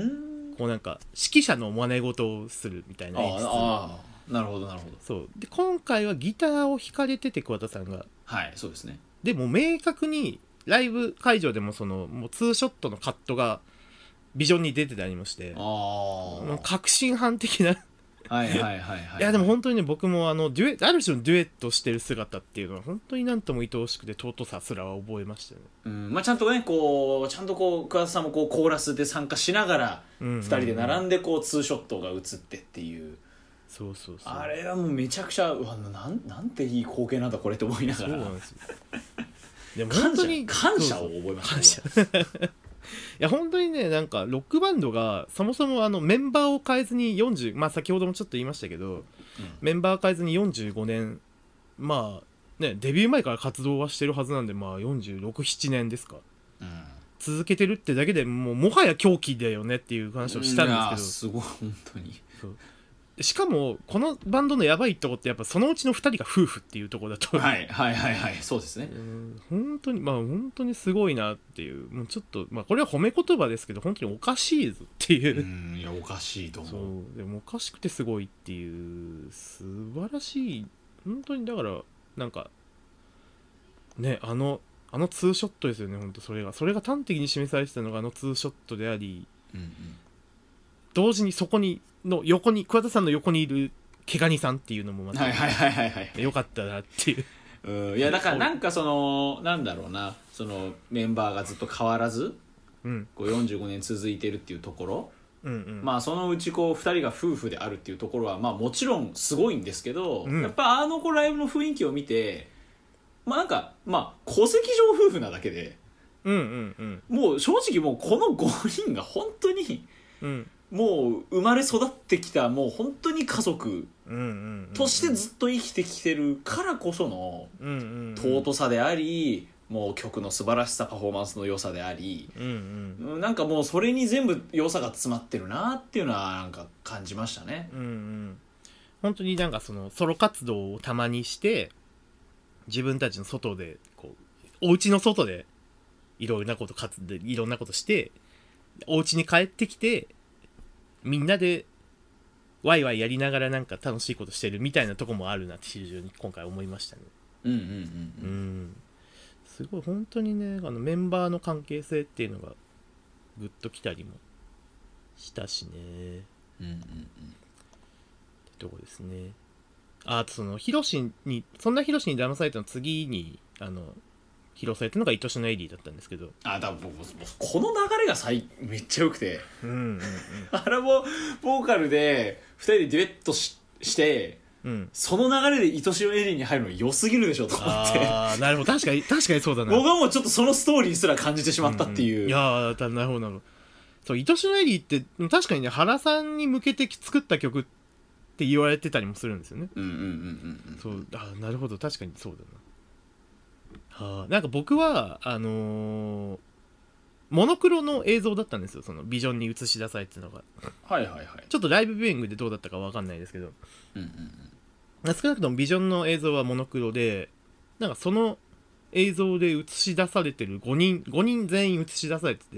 うなんか指揮者の真似事をするみたいな演出。ああなるほどなるほど。そう。で今回はギターを弾かれてて桑田さんが。はいそうですね。でも明確にライブ会場でもそのもうツーショットのカットがビジョンに出てたりもして。あもうあ革新犯的な。はいはいはいはい。いやでも本当にね僕もあのデュエある種のデュエットしてる姿っていうのは本当になんとも愛おしくて尊さすらは覚えましたよね。うんまあ、ちゃんとねこうちゃんとこう桑田さんもこうコーラスで参加しながらうん。うんうん2人で並んでこうツーショットが映ってっていう。そうそうそう。あれはもうめちゃくちゃうわなんなんていい光景なんだこれって思いながら。そうなんですよ。でも感謝本当に感謝を覚えました感謝。いや本当にねなんかロックバンドがそもそもあのメンバーを変えずに40まあ先ほどもちょっと言いましたけど、メンバー変えずに45年まあねデビュー前から活動はしてるはずなんでまあ467年ですか。うん。続けてるってだけでもうもはや狂気だよねっていう話をしたんいやーですすごい本当に。けどしかもこのバンドのやばいとこってやっぱそのうちの2人が夫婦っていうところだと、はいはいはいはいそうですね。うん本当にまあ本当にすごいなっていう。もうちょっとまあこれは褒め言葉ですけど本当におかしいぞっていう。う、んいやおかしいとそ思う。うでもおかしくてすごいっていう素晴らしい。本当にだからなんかねあのあのツーショットですよね本当それが。それが端的に示されてたのがあのツーショットであり。うんうん同時にそこにの横に桑田さんの横にいる毛ガニさんっていうのもまたはいはいはいはいはい。良かったなっていう。うん。いやだからなんかそのなんだろうなそのメンバーがずっと変わらずうん。こう45年続いてるっていうところ。うんうん。まあそのうちこう2人が夫婦であるっていうところはまあもちろんすごいんですけど、うん。やっぱあの子ライブの雰囲気を見てまあなんかまあ戸籍上夫婦なだけでうんうんうん。もう正直もうこの5人が本当にうんもう生まれ育ってきたもう本当に家族としてずっと生きてきてるからこその尊さでありもう曲の素晴らしさパフォーマンスの良さでありうんうん。うんなんかもうそれに全部良さが詰まってるなっていうのはなんか感じましたね。うんうん。本当になんかそのソロ活動をたまにして自分たちの外でこうお家の外でいろんなこと活でいろんなことしてお家に帰ってきてみんなでワイワイやりながらなんか楽しいことしてるみたいなとこもあるなって非常に今回思いましたね。うんうんうんううん。んすごい本当にねあのメンバーの関係性っていうのがグッときたりもしたしね。うんうん。ってとこですね。ああとそのヒロシにそんなヒロシに騙されたの次にあの披露されたのが愛しのエリーだったんですけど。あだ僕この流れが最めっちゃ良くて。うんうんあれもボーカルで2人でデュエットししてうん。うんその流れで愛しのエリーに入るの良すぎるでしょと思って。ああなるほど。確かに確かにそうだな。僕はもうちょっとそのストーリーすら感じてしまったっていう、んん。いやーだなるほどなるほど。そう愛しのエリーって確かにね原さんに向けて作った曲って言われてたりもするんですよね。うんうんうんうんうん。そうあなるほど。確かにそうだなはあなんか僕はあのーモノクロの映像だったんですよそのビジョンに映し出されてたのが。はいはいはい。ちょっとライブビューイングでどうだったかわかんないですけど。うんうん少なくともビジョンの映像はモノクロでなんかその映像で映し出されてる5人5人全員映し出されてて、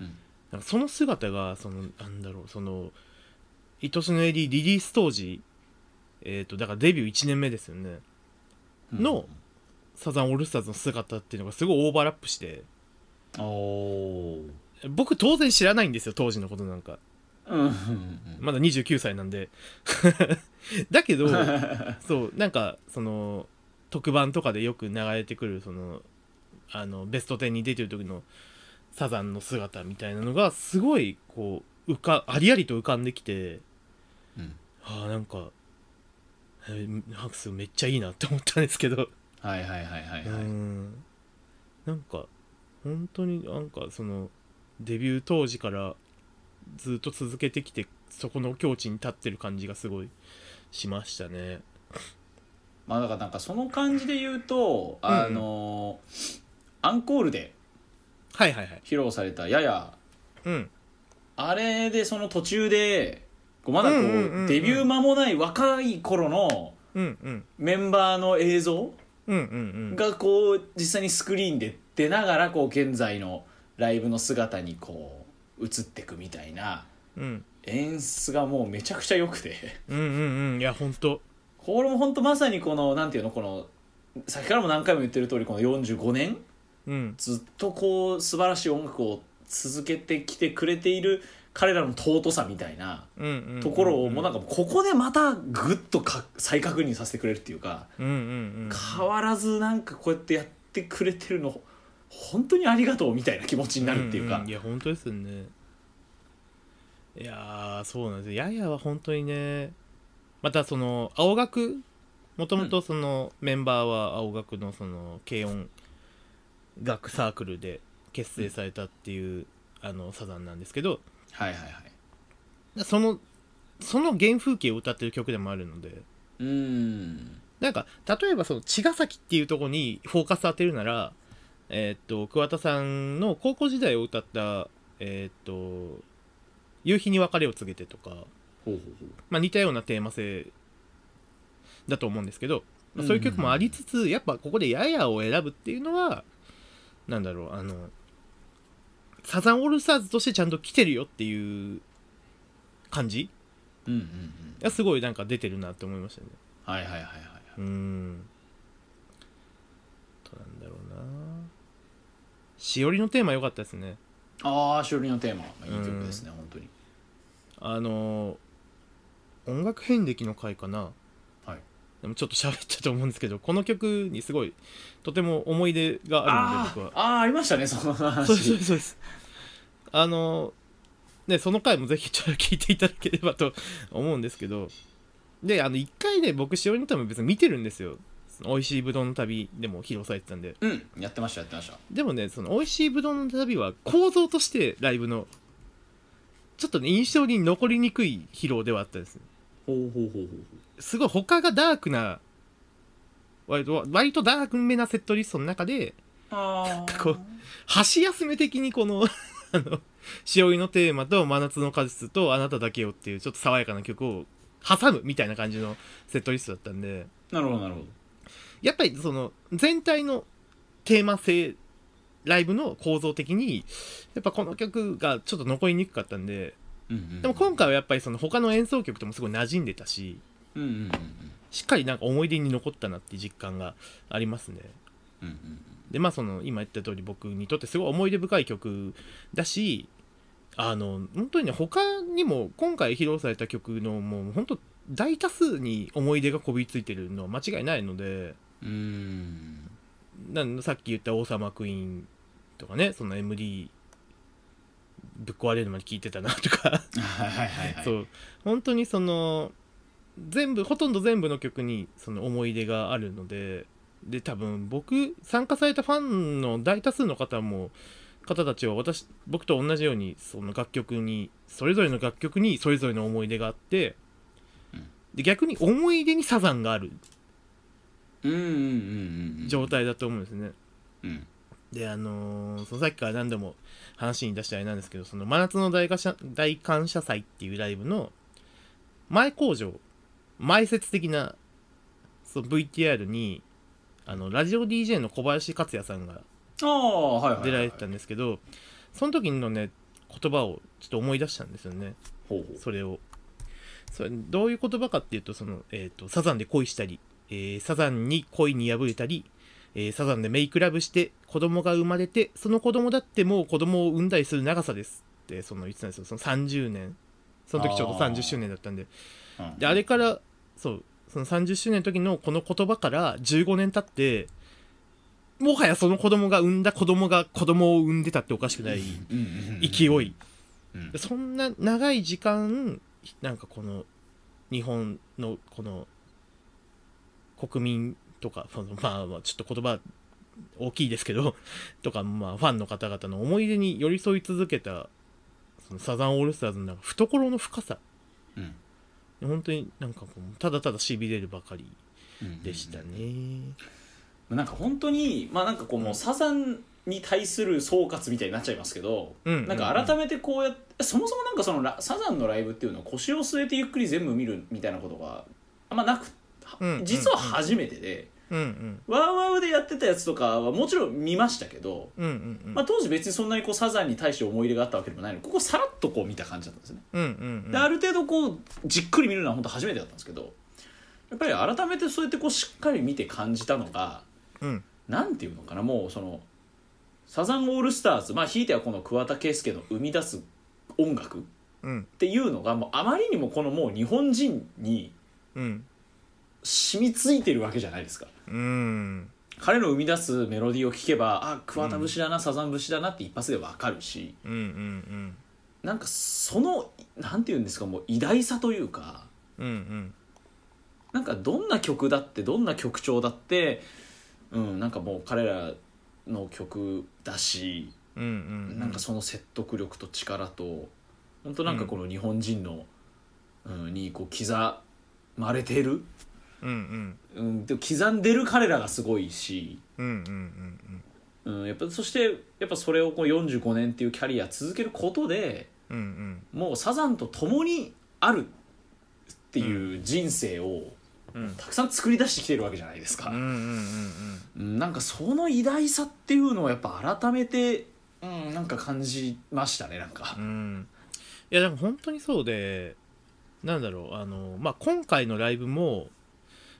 うん。なんかその姿がそのなんだろうその「愛しのエリー」リリース当時えっ、とだからデビュー1年目ですよね。うん。のサザンオールスターズの姿っていうのがすごいオーバーラップして。僕当然知らないんですよ当時のことなんか。まだ29歳なんで。だけど そうなんかその特番とかでよく流れてくるそのあのベスト10に出てる時のサザンの姿みたいなのがすごいこう浮かありありと浮かんできて。うん。ああなんか、めっちゃいいなって思ったんですけどはいはいはいはいうはい。ん。なんか本当になんかそのデビュー当時からずっと続けてきてそこの境地に立ってる感じがすごいしましたね。まあだからなんかその感じで言うとあのアンコールで披露されたやや。うん。あれでその途中でこうまだこう,、うんうんうんうんデビュー間もない若い頃のうんうん。メンバーの映像うんうんがこう実際にスクリーンで出ながらこう現在のライブの姿にこう映ってくみたいな。うん。演出がもうめちゃくちゃ良くて。うんうんうん。いや本当これも本当まさにこのなんていうのこの先からも何回も言ってる通りこの45年うん。ずっとこう素晴らしい音楽を続けてきてくれている彼らの尊さみたいなところをもうなんかここでまたグッとか再確認させてくれるっていうかうんうんうん変わらずなんかこうやってやってくれてるの本当にありがとうみたいな気持ちになるっていうか。んん。いや本当ですよね。いやーそうなんです。よややは本当にね。またその青学もともとそのメンバーは青学のその軽音楽サークルで結成されたっていう、あのサザンなんですけどはいはいはい。そのその原風景を歌ってる曲でもあるので。うーん。なんか例えばその茅ヶ崎っていうところにフォーカス当てるならえーっと桑田さんの高校時代を歌ったえーっと「夕日に別れを告げて」とか、ほうほうほう。まあ、似たようなテーマ性だと思うんですけど、まあそういう曲もありつつ、やっぱここで「やや」を選ぶっていうのはなんだろうあのサザンオールスターズとしてちゃんと来てるよっていう感じうんうんうんがすごいなんか出てるなって思いましたね。はいはいはいはい、うーん。どうなんだろうな。しおりのテーマ良かったですね。ああしおりのテーマ。いい曲ですね、本当に。あの音楽遍歴の回かな。はいでもちょっと喋ったと思うんですけどこの曲にすごいとても思い出があるので僕は。あーあーありましたねその話。そうですそうです。あのねその回もぜひちょっと聞いていただければと思うんですけどであの1回ね僕しおりの旅別に見てるんですよ。美味しいぶどうの旅でも披露されてたんで。うんやってましたやってました。でもねその美味しいぶどうの旅は構造としてライブのちょっとね印象に残りにくい披露ではあったですねほうほうほうほうすごい他がダークな割と割とダークめなセットリストの中であこう箸休め的にこのあのしおりのテーマと真夏の果実とあなただけよっていうちょっと爽やかな曲を挟むみたいな感じのセットリストだったんで。なるほどなるほど。やっぱりその全体のテーマ性ライブの構造的にやっぱこの曲がちょっと残りにくかったんで。うんうん。でも今回はやっぱりその他の演奏曲ともすごい馴染んでたしうんうんうんしっかりなんか思い出に残ったなって実感がありますね。うんうんでまあその今言った通り僕にとってすごい思い出深い曲だしあの本当にね他にも今回披露された曲のもう本当大多数に思い出がこびりついてるのは間違いないのでうーん。なんさっき言った「王様クイーン」とかねその MD ぶっ壊れるまで聞いてたなとか。はいはいはいはい。そう。本当にその全部ほとんど全部の曲にその思い出があるのでで多分僕参加されたファンの大多数の方も方たちは私僕と同じようにその楽曲にそれぞれの楽曲にそれぞれの思い出があって、うん。で逆に思い出にサザンがある。状態だと思うんですね。うん。であのーそのさっきから何度も話に出したあれなんですけどその真夏の大感謝大感謝祭っていうライブの前工場前説的なその VTR にあのラジオ DJ の小林克也さんが出られてたんですけどその時のね言葉をちょっと思い出したんですよね。それを。それどういう言葉かっていうとその、えー、とサザンで恋したり、えーサザンに恋に破れたり、えーサザンでメイクラブして子供が生まれてその子供だってもう子供を産んだりする長さですってその言ってたんですよ。その30年。その時ちょうどあー30周年だったんで。うんであれからそうその30周年の時のこの言葉から15年経ってもはやその子供が産んだ子供が子供を産んでたっておかしくない勢い。そんな長い時間なんかこの日本のこの国民とかそのまあまあちょっと言葉大きいですけどとかまあファンの方々の思い出に寄り添い続けたそのサザンオールスターズの懐の深さ。うん本当になんかこうただただしびれるばかりうんでしたね。なんか本当にまあなんかこうもうサザンに対する総括みたいになっちゃいますけど、うんなんか改めてこうやってそもそもなんかそのラサザンのライブっていうのは腰を据えてゆっくり全部見るみたいなことがあんまなくうん。実は初めてで、うんうん。ワーワーでやってたやつとかはもちろん見ましたけど、うんうんうん。まあ、当時別にそんなにこうサザンに対して思い入れがあったわけでもないの。でここさらっとこう見た感じだったんですね、うんうんである程度こうじっくり見るのは本当初めてだったんですけどやっぱり改めてそうやってこうしっかり見て感じたのがうん。なんていうのかなもうそのサザンオールスターズまあひいてはこの桑田佳祐の生み出す音楽っうん。ていうのがもうあまりにもこのもう日本人にうん染みついてるわけじゃないですか。うん。彼の生み出すメロディーを聴けばあ桑田節だな、サザン節だなって一発でわかるし。うんうんなんかそのなんていうんですかもう偉大さというかうんうん。なんかどんな曲だってどんな曲調だってうんなんかもう彼らの曲だし、うんうんなんかその説得力と力と本当なんかこの日本人の、うん、にこう刻まれてる、うんうん。うん、で刻んでる彼らがすごいし、うんうんうんうん、やっぱそしてやっぱそれをこう45年っていうキャリア続けることでうんうん。もうサザンと共にあるっていう人生をうん。たくさん作り出してきてるわけじゃないですか。うんうんうんうん。なんかその偉大さっていうのをやっぱ改めて、うん、なんか感じましたねなんか。うんうん。いやでも本当にそうでなんだろうあのまあ今回のライブも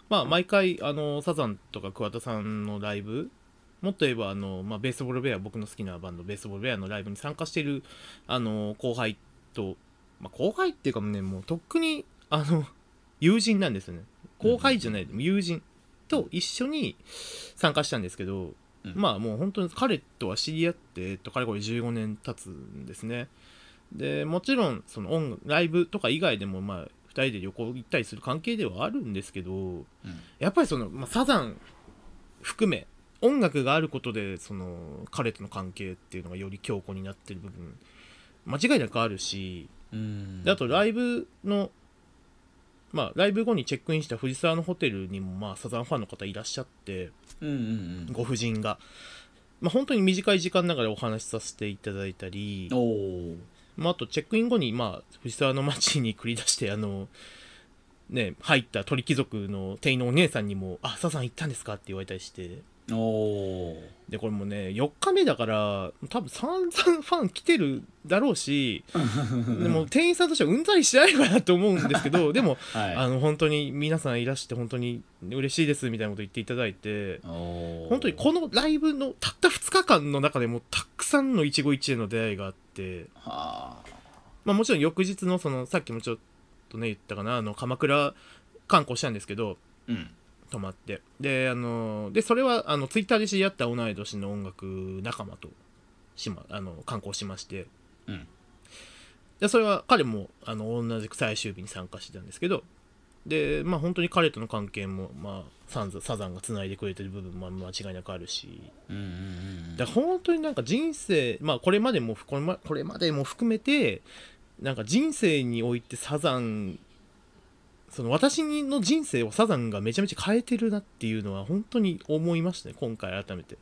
まあ毎回あのサザンとか桑田さんのライブもっと言えばあの、まあ、ベースボールベア僕の好きなバンドベースボールベアのライブに参加しているあの後輩と、まあ、後輩っていうかねもうとっくにあの友人なんですよね。後輩じゃない、でも友人と一緒に参加したんですけど、うん。まあもう本当に彼とは知り合って、えっと、かれこれ15年経つんですね。でもちろんその音楽ライブとか以外でもまあ2人で旅行行ったりする関係ではあるんですけどやっぱりその、まあ、サザン含め音楽があることでその彼との関係っていうのがより強固になってる部分間違いなくあるしうん。であとライブのまあライブ後にチェックインした藤沢のホテルにもまあサザンファンの方いらっしゃってうんうんご婦人が、まあ、本当に短い時間ながらお話しさせていただいたりまあ、あとチェックイン後に、まあ、藤沢の街に繰り出してあの、ね、入った鳥貴族の店員のお姉さんにも「あサザン行ったんですか?」って言われたりしてでこれもね4日目だから多分散々ファン来てるだろうし でも店員さんとしてはうんざりしないかなと思うんですけど でもはい。あの本当に皆さんいらして本当に嬉しいですみたいなこと言っていただいて本当にこのライブのたった2日間の中でもたくさんの一期一会の出会いがあって。はあ。まあ、もちろん翌日のそのさっきもちょっとね言ったかなあの鎌倉観光したんですけどうん泊まって。であのでそれはあのツイッターで知り合った同い年の音楽仲間とし、ま、あの観光しまして。うん。でそれは彼もあの同じく最終日に参加してたんですけど。でまあ本当に彼との関係も、まあ、ササザンがつないでくれてる部分も間違いなくあるし。うんうんうんだから本当になんか人生まあこれまでもこれまこれまでも含めてなんか人生においてサザンその私の人生をサザンがめちゃめちゃ変えてるなっていうのは本当に思いましたね今回改めて。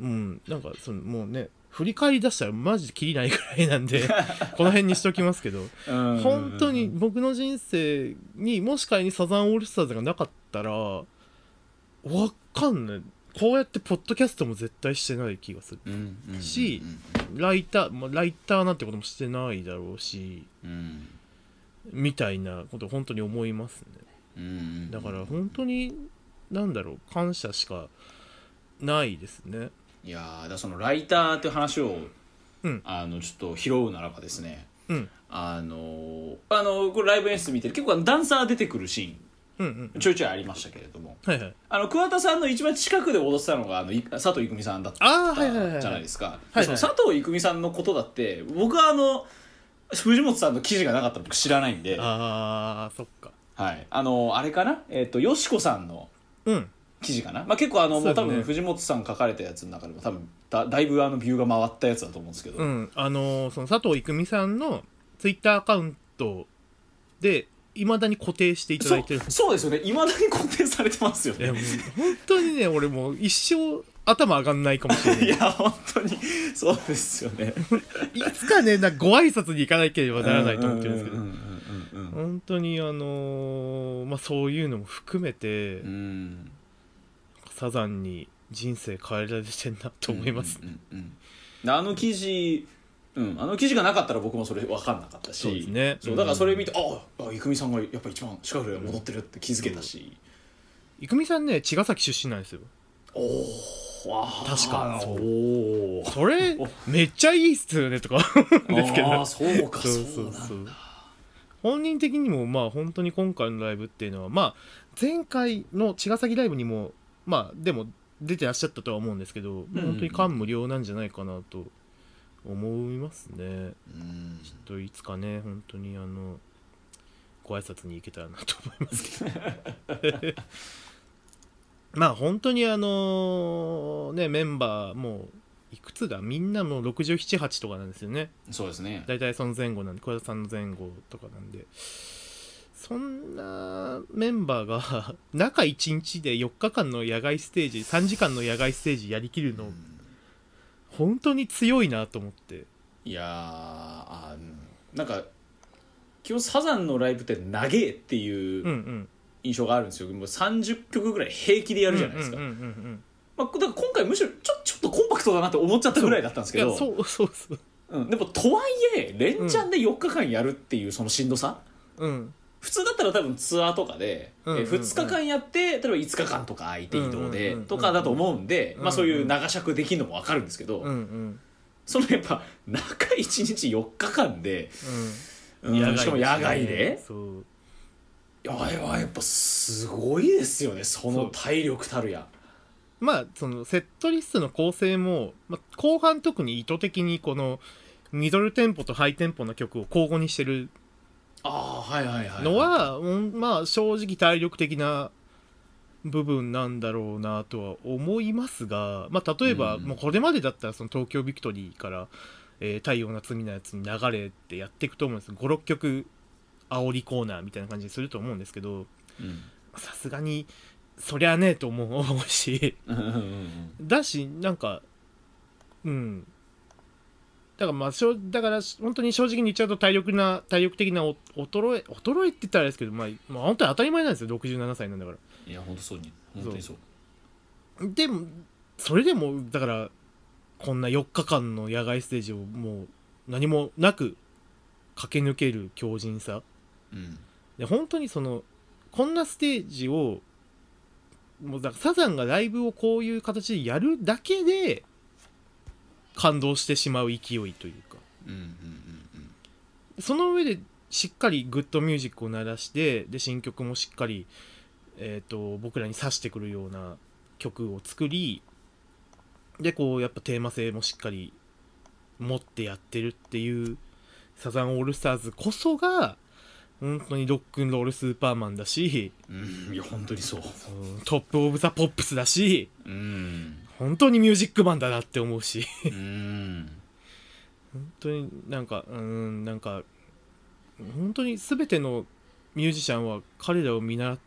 うんなんかそのもうね振り返り出したらマジでキリないぐらいなんで この辺にしときますけど。本当に僕の人生にもし仮にサザンオールスターズがなかったらわかんない。こうやってポッドキャストも絶対してない気がする。しライター、まあ、ライターなんてこともしてないだろうし。うんみたいなこと本当に思いますね。だから本当になんだろう感謝しかないですね。いやーだそのライターっていう話を、うん。あのちょっと拾うならばですね。うん。あのーあのこれライブ演出見てる。結構ダンサー出てくるシうんうんーンちょいちょいありましたけれども。はいはい。あの桑田さんの一番近くで踊ってたのがあのい佐藤郁美さんだったじゃないですか、はいはい。その佐藤郁美さんのことだって僕はあの藤本さんの記事がなかったら僕知らないんで。あーそっか。はい、あのあれかな？えっ、とよしこさんのうん。記事かな、まあ、結構あの、もう多そうだね分藤本さん書かれたやつの中でも多分だだいぶあのビューが回ったやつだと思うんですけど、うん。あのーその佐藤郁美さんのツイッターアカウントでいまだに固定していただいてる。そうそうですよね。いまだに固定されてますよね。いやもう本当にね俺もう一生頭上がんないかもしれない。いや本当にそうですよね。いつかねなご挨拶に行かなければならないと思ってるんですけど。うんうんうんうんうん本当にあのーまあそういうのも含めて、うん。サザンに人生変えられてんなと思います、うんうんうんうん。あの記事うん、あの記事がなかったら僕もそれ分かんなかったし。そうですね。そうだからそれ見て、ああ郁美さんがやっぱ一番近くで戻ってるって気づけたし、郁美さんね茅ヶ崎出身なんですよ。おお確かそう。それめっちゃいいっすよねとか。ですけど。そうかそそううそう。そうなんだ。本人的にもまあ本当に今回のライブっていうのはまあ前回の茅ヶ崎ライブにもまあでも出てらっしゃったとは思うんですけど、うん。本当に感無量なんじゃないかなと思いますね。うん。ちょっといつかね本当にあのご挨拶に行けたらなと思いますけど まあ本当にあのねメンバーもういくつだ？みんなもう678とかなんですよね。そうですね。大体その前後なんで小田さんの前後とかなんで。そんなメンバーが 中1日で4日間の野外ステージ3時間の野外ステージやりきるの本当に強いなと思って。いやーあーなんか基本サザンのライブって長えっていううんうん印象があるんですよ、もう30曲ぐらい平気でやるじゃないですか、まあ、だから今回むしろちょちょっとコンパクトだなって思っちゃったぐらいだったんですいけど。やそうそうそううん、でもとはいえ連チャンで4日間やるっていうそのしんどさ、うん。普通だったら多分ツアーとかで、うえ2日間やって例えば5日間とか相手移動でとかだと思うんで、まあ、そういう長尺できるのも分かるんですけど、うんうん。そのやっぱ中1日4日間で、ううんんしかも野外で？そう。いやあれはやっぱすごいですよねその体力たるや。まあそのセットリストの構成も、まあ、後半特に意図的にこのミドルテンポとハイテンポの曲を交互にしてるああはいはいはいのは、うんまあ正直体力的な部分なんだろうなとは思いますが、まあ、例えば、うん。もうこれまでだったらその東京ビクトリーから「えー太陽の罪のやつ」に流れてやっていくと思うんです。56曲煽りコーナーみたいな感じにすると思うんですけどうん。さすがにそりゃねえと思うし。だしなんかうん。だからまあしょだから本当に正直に言っちゃうと体力な体力的なお衰え衰えって言ったらあれですけどまあ、まあ、本当に当たり前なんですよ67歳なんだから。いや本当そうに。本当にそう。でもそれでもだからこんな4日間の野外ステージをもう何もなく駆け抜ける強靭さうん。で本当にそのこんなステージをもうだからサザンがライブをこういう形でやるだけで感動してしまう勢いというか。うんうんうんその上でしっかりグッドミュージックを鳴らしてで新曲もしっかり、えー、と僕らに刺してくるような曲を作りでこうやっぱテーマ性もしっかり持ってやってるっていうサザンオールスターズこそが本当にロックンロールスーパーマンだしうんいや本当にそう。うんトップ・オブ・ザ・ポップスだしうん。本当にミュージックマンだなって思うし。うん。本当になんかうんなんか本当に全てのミュージシャンは彼らを見習っ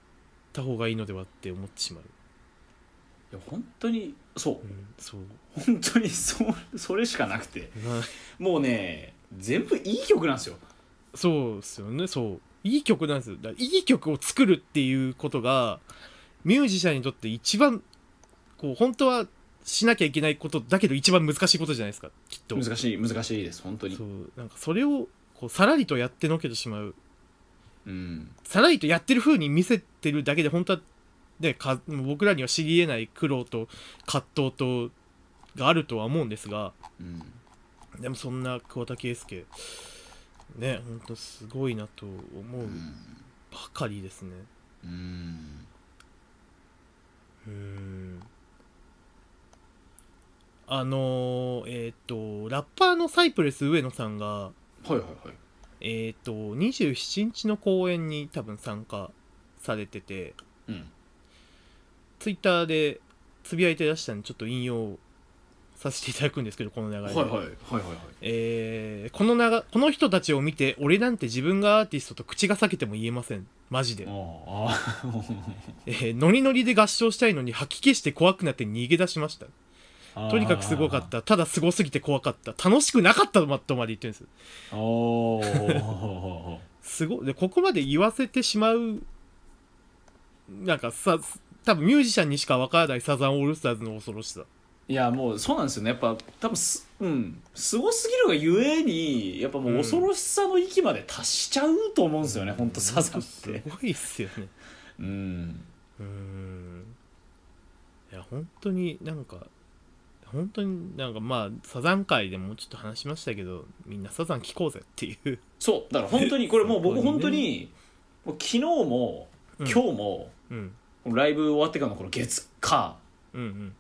た方がいいのではって思ってしまう、いや本当にそう。うん、そう。本当にそうそれしかなくて。なもうね全部いい曲なんですよそうですよねそう。いい曲なんですよ。だいい曲を作るっていうことがミュージシャンにとって一番こう本当はしなきゃいけないことだけど一番難しいことじゃないですかきっと。難しい難しいです本当に。そう。なんかそれをこうさらりとやってのけてしまう。うん。さらりとやってる風に見せてるだけで本当はねか僕らには知り得ない苦労と葛藤とがあるとは思うんですが。うん。でもそんな桑田佳祐ね。本当すごいなと思ううん。ばかりですね。うん。うんあのーえっ、とラッパーのサイプレス上野さんがはいはいはい。えっ、と27日の公演に多分参加されててうん。ツイッターでつぶやいてらしたんでちょっと引用させていただくんですけどこの流れで、はいはい。はいはいはい。えーこの長この人たちを見て俺なんて自分がアーティストと口が裂けても言えません。マジで、えーノリノリで合唱したいのに吐き気して怖くなって逃げ出しました。とにかくすごかった。ただすごすぎて怖かった。楽しくなかったとまで言ってるんです。おおすごい。でここまで言わせてしまうなんかさ多分ミュージシャンにしか分からないサザンオールスターズの恐ろしさいやもうそうなんですよね。やっぱ多分すうん。すごすぎるがゆえにやっぱもう恐ろしさの域まで達しちゃうと思うんですよね、ほんとサザンっすてごいっすよね。うん。うん。いや本当になんか本当になんかまあサザン界でもちょっと話しましたけどみんなサザン聴こうぜっていう。そう。だから本当にこれもう僕本当にもう昨日もうん。今日も、うん。ライブ終わってからのこの月火。うん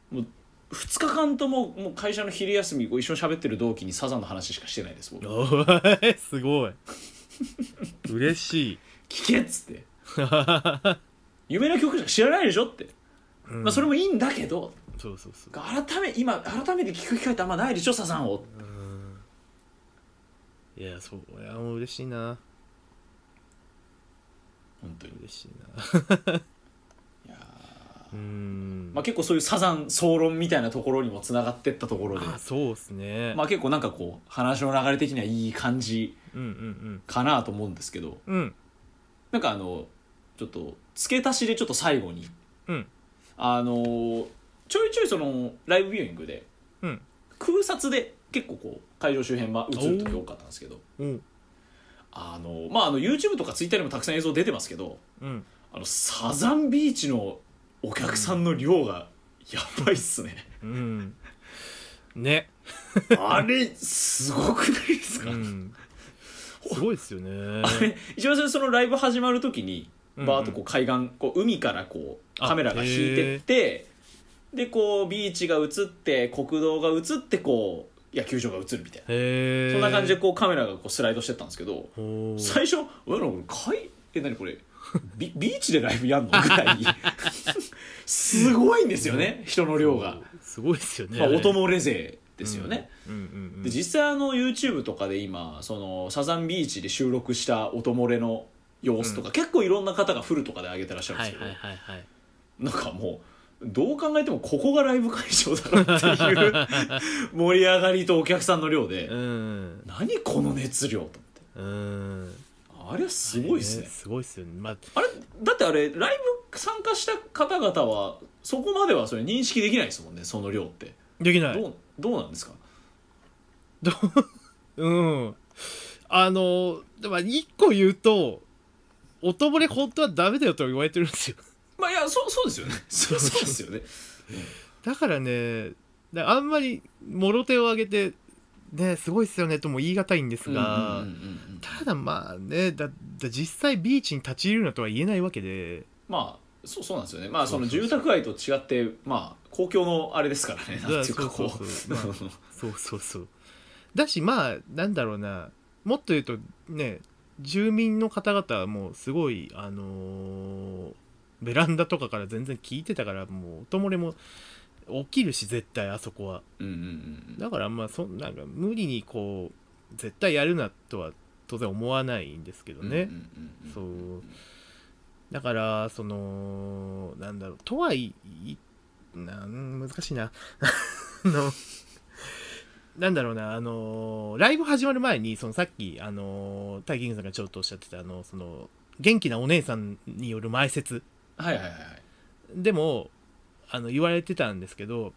2日間とももう会社の昼休みこう一緒に喋ってる同期にサザンの話しかしてないですおすごい。嬉しい、聞けっつって。有名な曲しか知らないでしょって、うん。まあそれもいいんだけどそうそうそう。改め今改めて聞く機会ってあんまないでしょサザンを。うん。いやそういやもう嬉しいな。本当に。嬉しいなまあ結構そういうサザン総論みたいなところにもつながってったところで。あそうっすね、まあ結構なんかこう話の流れ的にはいい感じうんうんかなと思うんですけど。うん。うんなんかあのちょっと付け足しでちょっと最後に。うん。あのちょいちょいそのライブビューイングでうん。空撮で結構こう会場周辺まあ映る時多かったんですけど。うん。あのまああの YouTube とか Twitter にもたくさん映像出てますけど。うん。あのサザンビーチのお客さんの量がやばいっすね。うん。ね。あれすごくないですか、うん。すごいっすよね。あれ一番最初そのライブ始まる時にうんバーッとこう海岸こう海からこうあカメラが引いてってでこうビーチが映って国道が映ってこう野球場が映るみたいな。そんな感じでこうカメラがこうスライドしてったんですけど最初「うわなんか海え何これ？ビビーチでライブやんの?」ぐらい。にすごいんですよね人の量が、すごいっすよね。まあ、音漏れ勢ですよね、うん。うんうんで実際あの YouTube とかで今そのサザンビーチで収録した音漏れの様子とか、結構いろんな方がフルとかで上げてらっしゃるんですけど、はいはいはいはい。なんかもうどう考えてもここがライブ会場だろっていう 盛り上がりとお客さんの量で、うん。何この熱量と思うん。ってあれはすごいですね。すごいっすよね。まああれだってあれライブ参加した方々はそこまではそれ認識できないですもんねその量って。できない。どうどうなんですか？う？ん。あのでも一個言うと音漏れ本当はダメだよと言われてるんですよ。まあいやそうそうですよね。そうですよね。だからねだあんまりもろ手を挙げてねすごいっすよねとも言い難いんですが、うんうんうんうんただまあねだだ実際ビーチに立ち入るなとは言えないわけで。まあそうそうなんですよね。まあその住宅街と違ってまあ公共のあれですからね なんていうかこうそう。そうそう。まあそうそうそう。だしまあなんだろうな。もっと言うとね住民の方々はもうすごいあのーベランダとかから全然聞いてたからもう音漏れも起きるし絶対あそこは。うんうんうんだからまあそなんか無理にこう絶対やるなとは当然思わないんですけどね、うんうんうんうんそう。だからそのなんだろうとはいなん難しいな。あのなんだろうなあのライブ始まる前にそのさっきあのタイキングさんがちょっとおっしゃってたあのその元気なお姉さんによる前説。はいはいはいはい。でもあの言われてたんですけど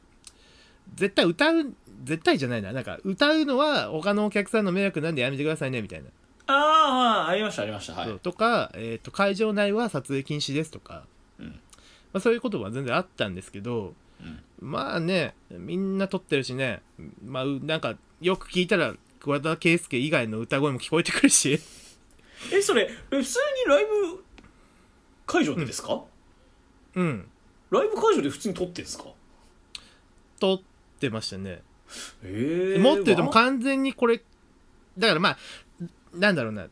絶対歌う絶対じゃないな。なんか歌うのは他のお客さんの迷惑なんでやめてくださいねみたいな。ああまあありましたありましたはい。とか、えーと会場内は撮影禁止ですとか、うん。まあ、そういうことは全然あったんですけどうん。まあねみんな撮ってるしね。まあうなんかよく聞いたら桑田佳祐以外の歌声も聞こえてくるし。えそれえ普通にライブ会場でですか、うんライブ会場で普通に撮ってんですか？撮ってましたね、ええもっと言うともう完全にこれだからまあなんだろうな。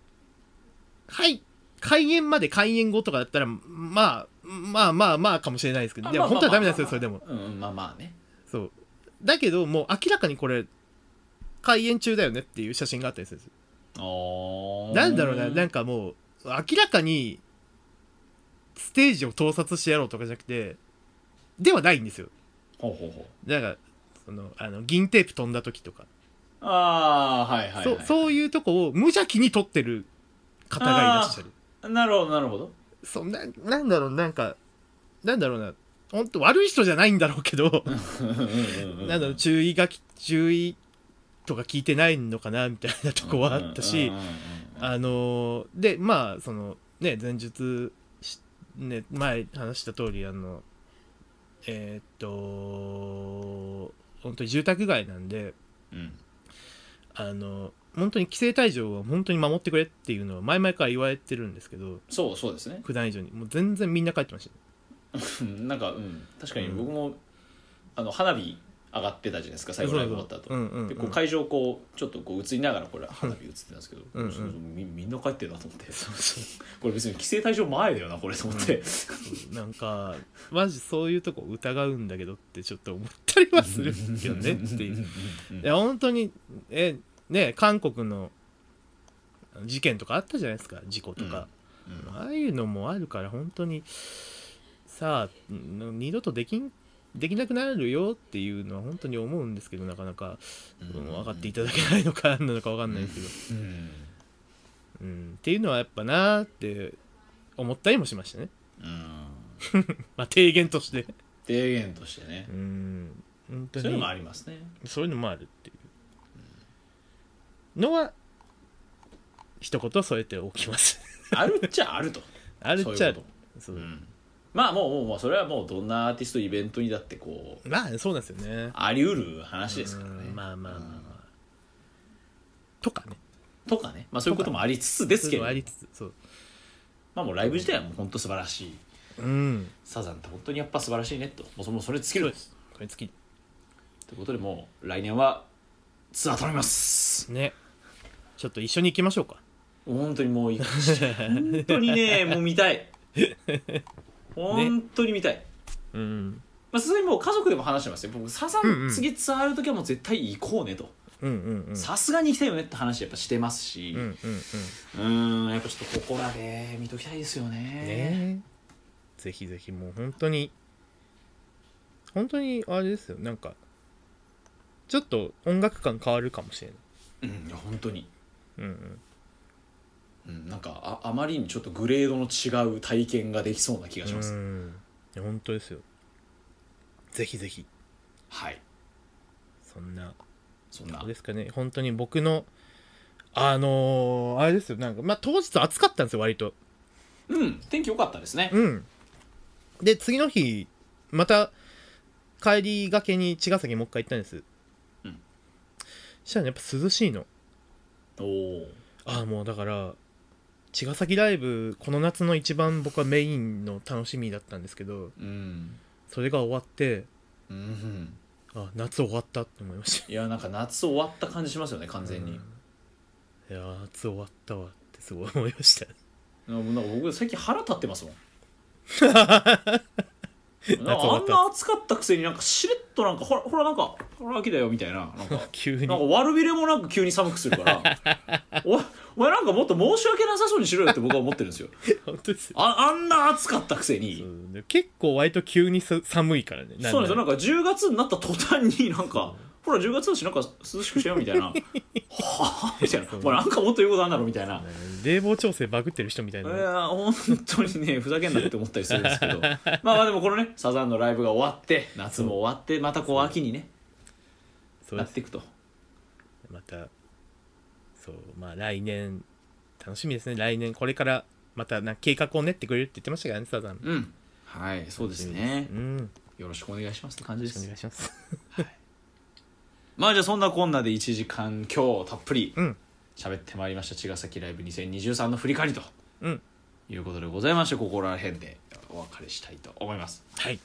はい開演まで開演後とかだったらまあまあまあまあかもしれないですけどでも本当はダメなんですよそれでも。まあまあね。そう。だけどもう明らかにこれ開演中だよねっていう写真があったりするんですなんだろうななんかもう明らかにステージを盗撮してやろうとかじゃなくてではないんですよ。ほうほうほう。だからそのあの銀テープ飛んだ時とか、ああはいはい、はい、そうそういうとこを無邪気に撮ってる方がいらっしゃる。なるほどなるほど。そんななんだろうなんかなんだろうな。本当悪い人じゃないんだろうけどなんだろう注意がき注意とか聞いてないのかなみたいなとこはあったしあのでまあそのね前述しね前話した通りあのえーっと本当に住宅街なんでうん。あの本当に規制退場は本当に守ってくれっていうのは前々から言われてるんですけどそうそうですね。普段以上に。もう全然みんな帰ってました。なんかうん。確かにうん。僕も、あの花火上がってたじゃないですか最後ライブ終わった後うんうんうん。でこう会場こうちょっとこう映りながらこれ花火映ってたんですけどうんうん。みみんな帰ってるなと思って。そうそこれ別に規制退場前だよなこれと思って、うなんかマジそういうとこ疑うんだけどってちょっと思ったりはするけどねっていう。うんいや本当にえね韓国の事件とかあったじゃないですか事故とか、うん。ああいうのもあるから本当にさあん二度とできんできなくなるよっていうのは本当に思うんですけどなかなか、うん。分かっていただけないのか何なのか分かんないですけど、うん。うん、っていうのはやっぱなーって思ったりもしましたね。うん。まあ提言として。提言としてね。うん。本当に。そういうのもありますね。そういうのもあるっていう。のは一言添えておきます。あるっちゃあると。あるっちゃある。そう。うんまあもうもうもうそれはもうどんなアーティストイベントにだってこうまあそうなんですよね。あり得る話ですからね。うんまあまあまあまあ。とかね。とかね。まあそういうこともありつつですけれどありつつそう。まあもうライブ自体はもう本当素晴らしい。うん。サザンって本当にやっぱ素晴らしいねと。もうそもうそれ尽きる。です。これ月ということでもう来年はツアー頼みます。ね。ちょっと一緒に行きましょうか。本当にもうい本当にねもう見たい 本当に見たい、うんまあさすがにもう家族でも話してますよ。僕サザン次ツアーある時はもう絶対行こうねと。さすがに行きたいよねって話やっぱしてますし。うんうんうん。うーんやっぱちょっとここらで見ときたいですよね。ね。ぜひぜひもう本当に本当にあれですよ。なんかちょっと音楽感変わるかもしれない。うんいや本当に、うんうんうん、なんかああまりにちょっとグレードの違う体験ができそうな気がします、うん。いや本当ですよ。ぜひぜひ。はい。そんな。そんな。ですかね。本当に僕のあのーあれですよ。なんかまあ当日暑かったんですよ割と。うん。天気良かったですね。うん。で次の日また帰りがけに茅ヶ崎もう一回行ったんです。うん。そしたらねやっぱ涼しいの。おおああもうだから茅ヶ崎ライブこの夏の一番僕はメインの楽しみだったんですけどうんそれが終わってうん。あ夏終わったって思いました。いやなんか夏終わった感じしますよね完全に、いやー夏終わったわってすごい思いました。なんか僕最近腹立ってますもん。なんかあんな暑かったくせになんかしれっとなんかほらほらなんかほら秋だよみたいな。なんか 急に。なんか悪びれもなく急に寒くするから。お お前なんかもっと申し訳なさそうにしろよって僕は思ってるんですよ。本当ですよ。ああんな暑かったくせに。そうで結構割と急にさ寒いからね。そうなんですよ。なんかか10月になった途端になんかほら10月だしなんか涼しくしようみたいな。はあみたいな。そう。なんかもっと言うことあんだろみたいな。冷房調整バグってる人みたいいなや本当にねふざけんなって思ったりするんですけど。まあまあでもこのねサザンのライブが終わって夏も終わってまたこう。秋にねそうです。なっていくと。またそうまあ来年楽しみですね。来年これからまたな計画を練ってくれるって言ってましたからねサザンうん。はいそうですね。うん。よろしくお願いします。って感じですお願いします。まあじゃあそんなこんなで1時間今日たっぷりうん。喋ってまいりました。茅ヶ崎ライブ2023の振り返りと。うん。いうことでございましてここら辺でお別れしたいと思います。はい。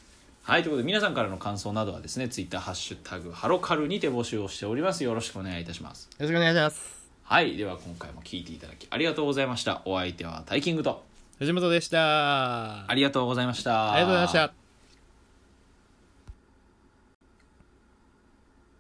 はいということで皆さんからの感想などはですねツイッターハッシュタグハロカルにて募集をしております。よろしくお願いいたします。よろしくお願いしますはいでは今回も聞いていただきありがとうございました。お相手はタイキングと藤本でした。ありがとうございました。ありがとうございました